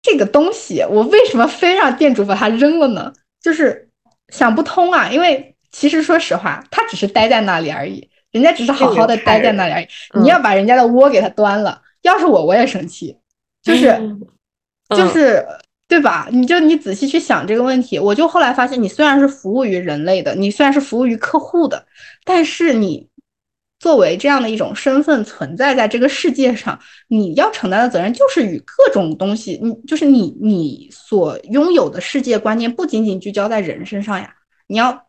这个东西，我为什么非让店主把它扔了呢？就是想不通啊！因为其实说实话，它只是待在那里而已，人家只是好好的待在那里而已。你要把人家的窝给它端了，要是我，我也生气，就是就是。对吧？你就你仔细去想这个问题，我就后来发现，你虽然是服务于人类的，你虽然是服务于客户的，但是你作为这样的一种身份存在在这个世界上，你要承担的责任就是与各种东西，你就是你你所拥有的世界观念不仅仅聚焦在人身上呀，你要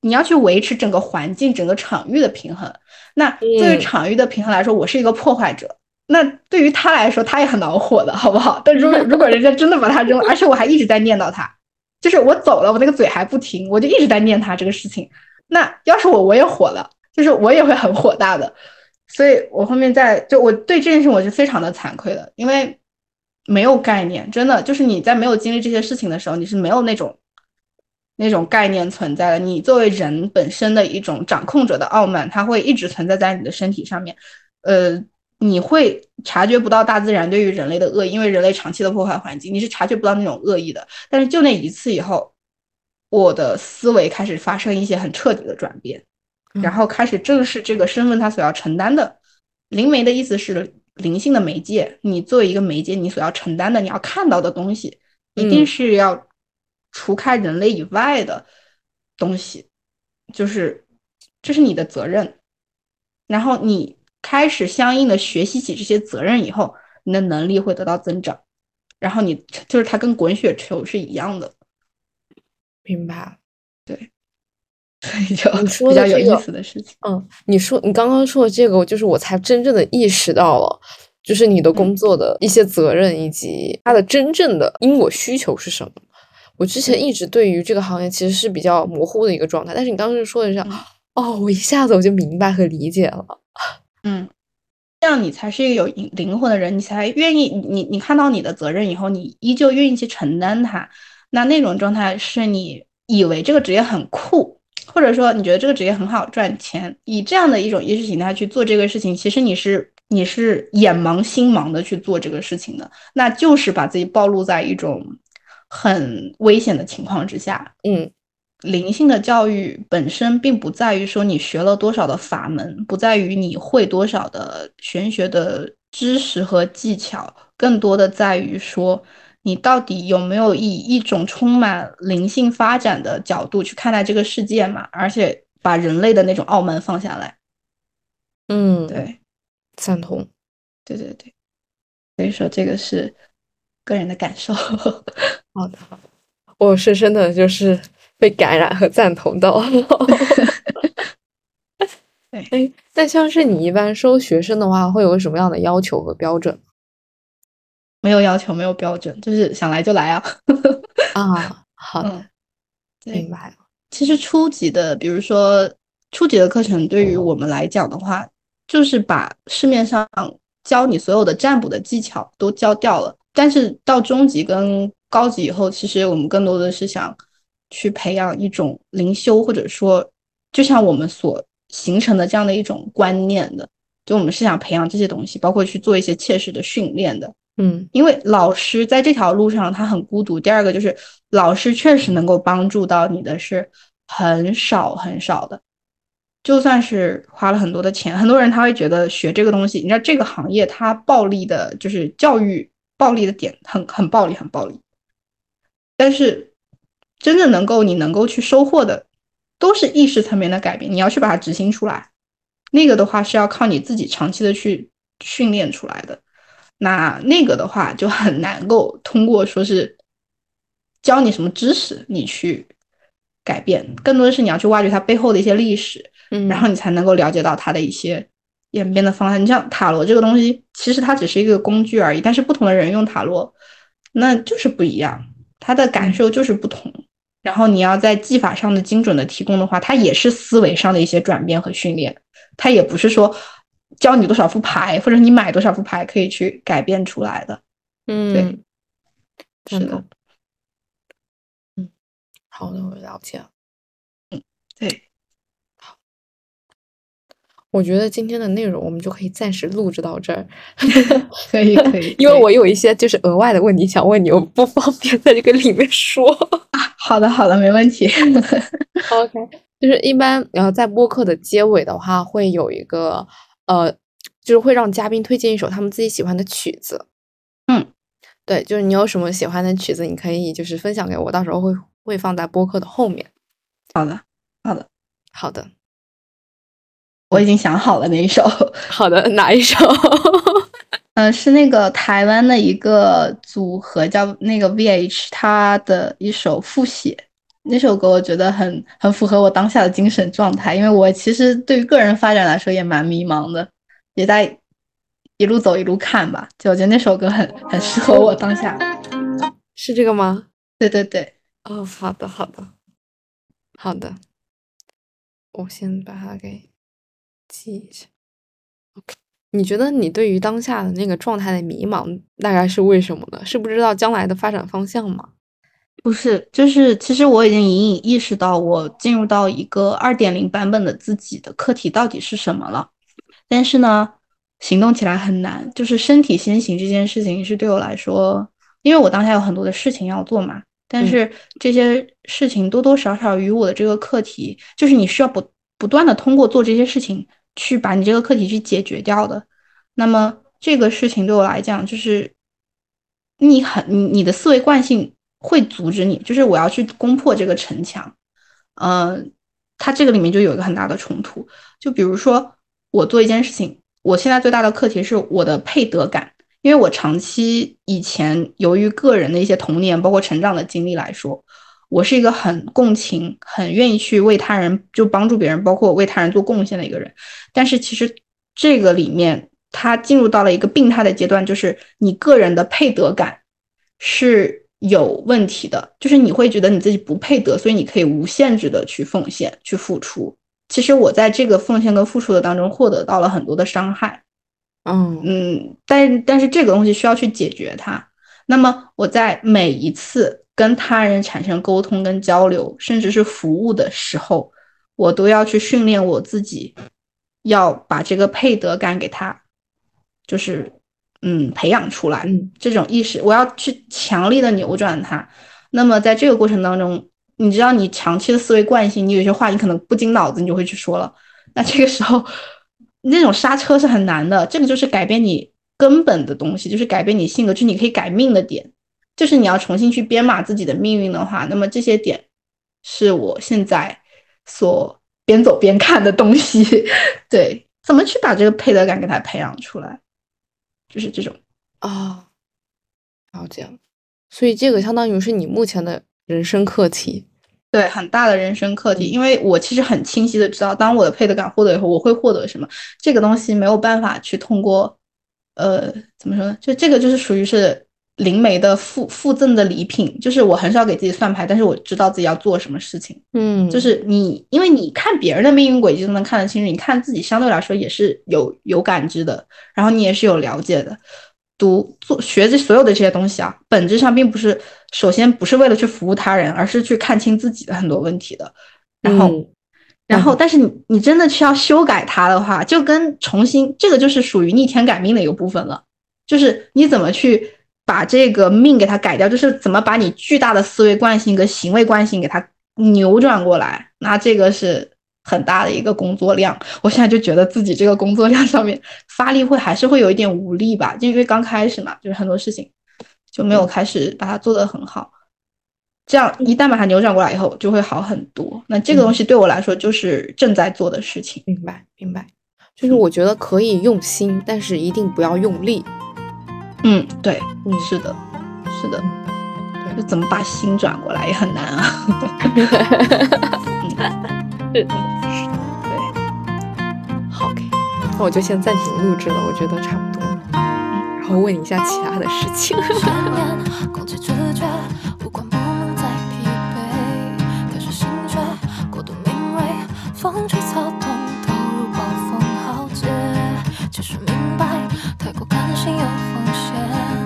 你要去维持整个环境、整个场域的平衡。那作为场域的平衡来说，我是一个破坏者。那对于他来说，他也很恼火的，好不好？但如果 如果人家真的把他扔了，而且我还一直在念叨他，就是我走了，我那个嘴还不停，我就一直在念他这个事情。那要是我，我也火了，就是我也会很火大的。所以我后面在就我对这件事我是非常的惭愧的，因为没有概念，真的就是你在没有经历这些事情的时候，你是没有那种那种概念存在的。你作为人本身的一种掌控者的傲慢，它会一直存在在你的身体上面，呃。你会察觉不到大自然对于人类的恶意，因为人类长期的破坏环境，你是察觉不到那种恶意的。但是就那一次以后，我的思维开始发生一些很彻底的转变，然后开始正视这个身份他所要承担的。灵媒的意思是灵性的媒介，你作为一个媒介，你所要承担的，你要看到的东西，一定是要除开人类以外的东西，就是这是你的责任，然后你。开始相应的学习起这些责任以后，你的能力会得到增长，然后你就是它跟滚雪球是一样的，明白？对，所以就比较有意思的事情。嗯，你说你刚刚说的这个，就是我才真正的意识到了，就是你的工作的一些责任以及它的真正的因果需求是什么。我之前一直对于这个行业其实是比较模糊的一个状态，但是你当时说的是，哦，我一下子我就明白和理解了。嗯，这样你才是一个有灵魂的人，你才愿意你你看到你的责任以后，你依旧愿意去承担它。那那种状态是你以为这个职业很酷，或者说你觉得这个职业很好赚钱，以这样的一种意识形态去做这个事情，其实你是你是眼盲心盲的去做这个事情的，那就是把自己暴露在一种很危险的情况之下。嗯。灵性的教育本身并不在于说你学了多少的法门，不在于你会多少的玄学的知识和技巧，更多的在于说你到底有没有以一种充满灵性发展的角度去看待这个世界嘛？而且把人类的那种傲慢放下来。嗯，对，赞同。对对对，所以说这个是个人的感受。好的，我深深的就是被感染和赞同到。对，哎，那像是你一般收学生的话，会有什么样的要求和标准？没有要求，没有标准，就是想来就来啊。啊，好的，明白了。其实初级的，比如说初级的课程，对于我们来讲的话，就是把市面上教你所有的占卜的技巧都教掉了。但是到中级跟高级以后，其实我们更多的是想去培养一种灵修，或者说就像我们所形成的这样的一种观念的，就我们是想培养这些东西，包括去做一些切实的训练的。嗯，因为老师在这条路上他很孤独。第二个就是老师确实能够帮助到你的是很少很少的，就算是花了很多的钱，很多人他会觉得学这个东西，你知道这个行业它暴利的，就是教育暴利的点很很暴利很暴利，但是真正能够你能够去收获的，都是意识层面的改变，你要去把它执行出来，那个的话是要靠你自己长期的去训练出来的。那那个的话就很难够通过说是教你什么知识，你去改变，更多的是你要去挖掘它背后的一些历史，嗯，然后你才能够了解到它的一些演变的方向。你像塔罗这个东西，其实它只是一个工具而已，但是不同的人用塔罗，那就是不一样，他的感受就是不同。然后你要在技法上的精准的提供的话，它也是思维上的一些转变和训练，它也不是说。教你多少副牌，或者你买多少副牌可以去改变出来的。嗯，对，是的。嗯，好的，我了解了。嗯，对。好，我觉得今天的内容我们就可以暂时录制到这儿。可以，可以。因为我有一些就是额外的问题想问你，我不方便 在这个里面说。好的，好的，没问题。OK，就是一般然后在播客的结尾的话，会有一个。呃，就是会让嘉宾推荐一首他们自己喜欢的曲子。嗯，对，就是你有什么喜欢的曲子，你可以就是分享给我，到时候会会放在播客的后面。好的，好的，好的，我已经想好了那一首。好的，哪一首？嗯，是那个台湾的一个组合叫那个 VH，他的一首《复写》。那首歌我觉得很很符合我当下的精神状态，因为我其实对于个人发展来说也蛮迷茫的，也在一路走一路看吧。就我觉得那首歌很很适合我当下，是这个吗？对对对，哦，好的好的好的，我先把它给记一下。OK，你觉得你对于当下的那个状态的迷茫大概是为什么呢？是不知道将来的发展方向吗？不是，就是其实我已经隐隐意识到，我进入到一个二点零版本的自己的课题到底是什么了。但是呢，行动起来很难。就是身体先行这件事情是对我来说，因为我当下有很多的事情要做嘛。但是这些事情多多少少与我的这个课题，就是你需要不不断的通过做这些事情去把你这个课题去解决掉的。那么这个事情对我来讲，就是你很你你的思维惯性。会阻止你，就是我要去攻破这个城墙，嗯，它这个里面就有一个很大的冲突。就比如说，我做一件事情，我现在最大的课题是我的配得感，因为我长期以前由于个人的一些童年包括成长的经历来说，我是一个很共情、很愿意去为他人就帮助别人，包括为他人做贡献的一个人。但是其实这个里面，他进入到了一个病态的阶段，就是你个人的配得感是。有问题的，就是你会觉得你自己不配得，所以你可以无限制的去奉献、去付出。其实我在这个奉献跟付出的当中获得到了很多的伤害，嗯嗯，但但是这个东西需要去解决它。那么我在每一次跟他人产生沟通跟交流，甚至是服务的时候，我都要去训练我自己，要把这个配得感给他，就是。嗯，培养出来这种意识，我要去强力的扭转它。那么在这个过程当中，你知道你长期的思维惯性，你有些话你可能不经脑子你就会去说了。那这个时候，那种刹车是很难的。这个就是改变你根本的东西，就是改变你性格，就是你可以改命的点。就是你要重新去编码自己的命运的话，那么这些点是我现在所边走边看的东西。对，怎么去把这个配得感给它培养出来？就是这种啊，了解，所以这个相当于是你目前的人生课题。对，很大的人生课题，因为我其实很清晰的知道，当我的配得感获得以后，我会获得什么。这个东西没有办法去通过，呃，怎么说呢？就这个就是属于是灵媒的附附赠的礼品，就是我很少给自己算牌，但是我知道自己要做什么事情。嗯，就是你，因为你看别人的命运轨迹都能看得清楚，你看自己相对来说也是有有感知的，然后你也是有了解的。读做学这所有的这些东西啊，本质上并不是，首先不是为了去服务他人，而是去看清自己的很多问题的。然后，然后，但是你你真的去要修改它的话，就跟重新这个就是属于逆天改命的一个部分了，就是你怎么去把这个命给它改掉，就是怎么把你巨大的思维惯性跟行为惯性给它扭转过来，那这个是。很大的一个工作量，我现在就觉得自己这个工作量上面发力会还是会有一点无力吧，就因为刚开始嘛，就是很多事情就没有开始把它做得很好。这样一旦把它扭转过来以后，就会好很多。那这个东西对我来说就是正在做的事情。明白，明白。就是我觉得可以用心，但是一定不要用力。嗯，对，嗯，是的，是的。就怎么把心转过来也很难啊。是的。那我就先暂停录制了，我觉得差不多了，然后问一下其他的事情。其实明白，太过感性有风险。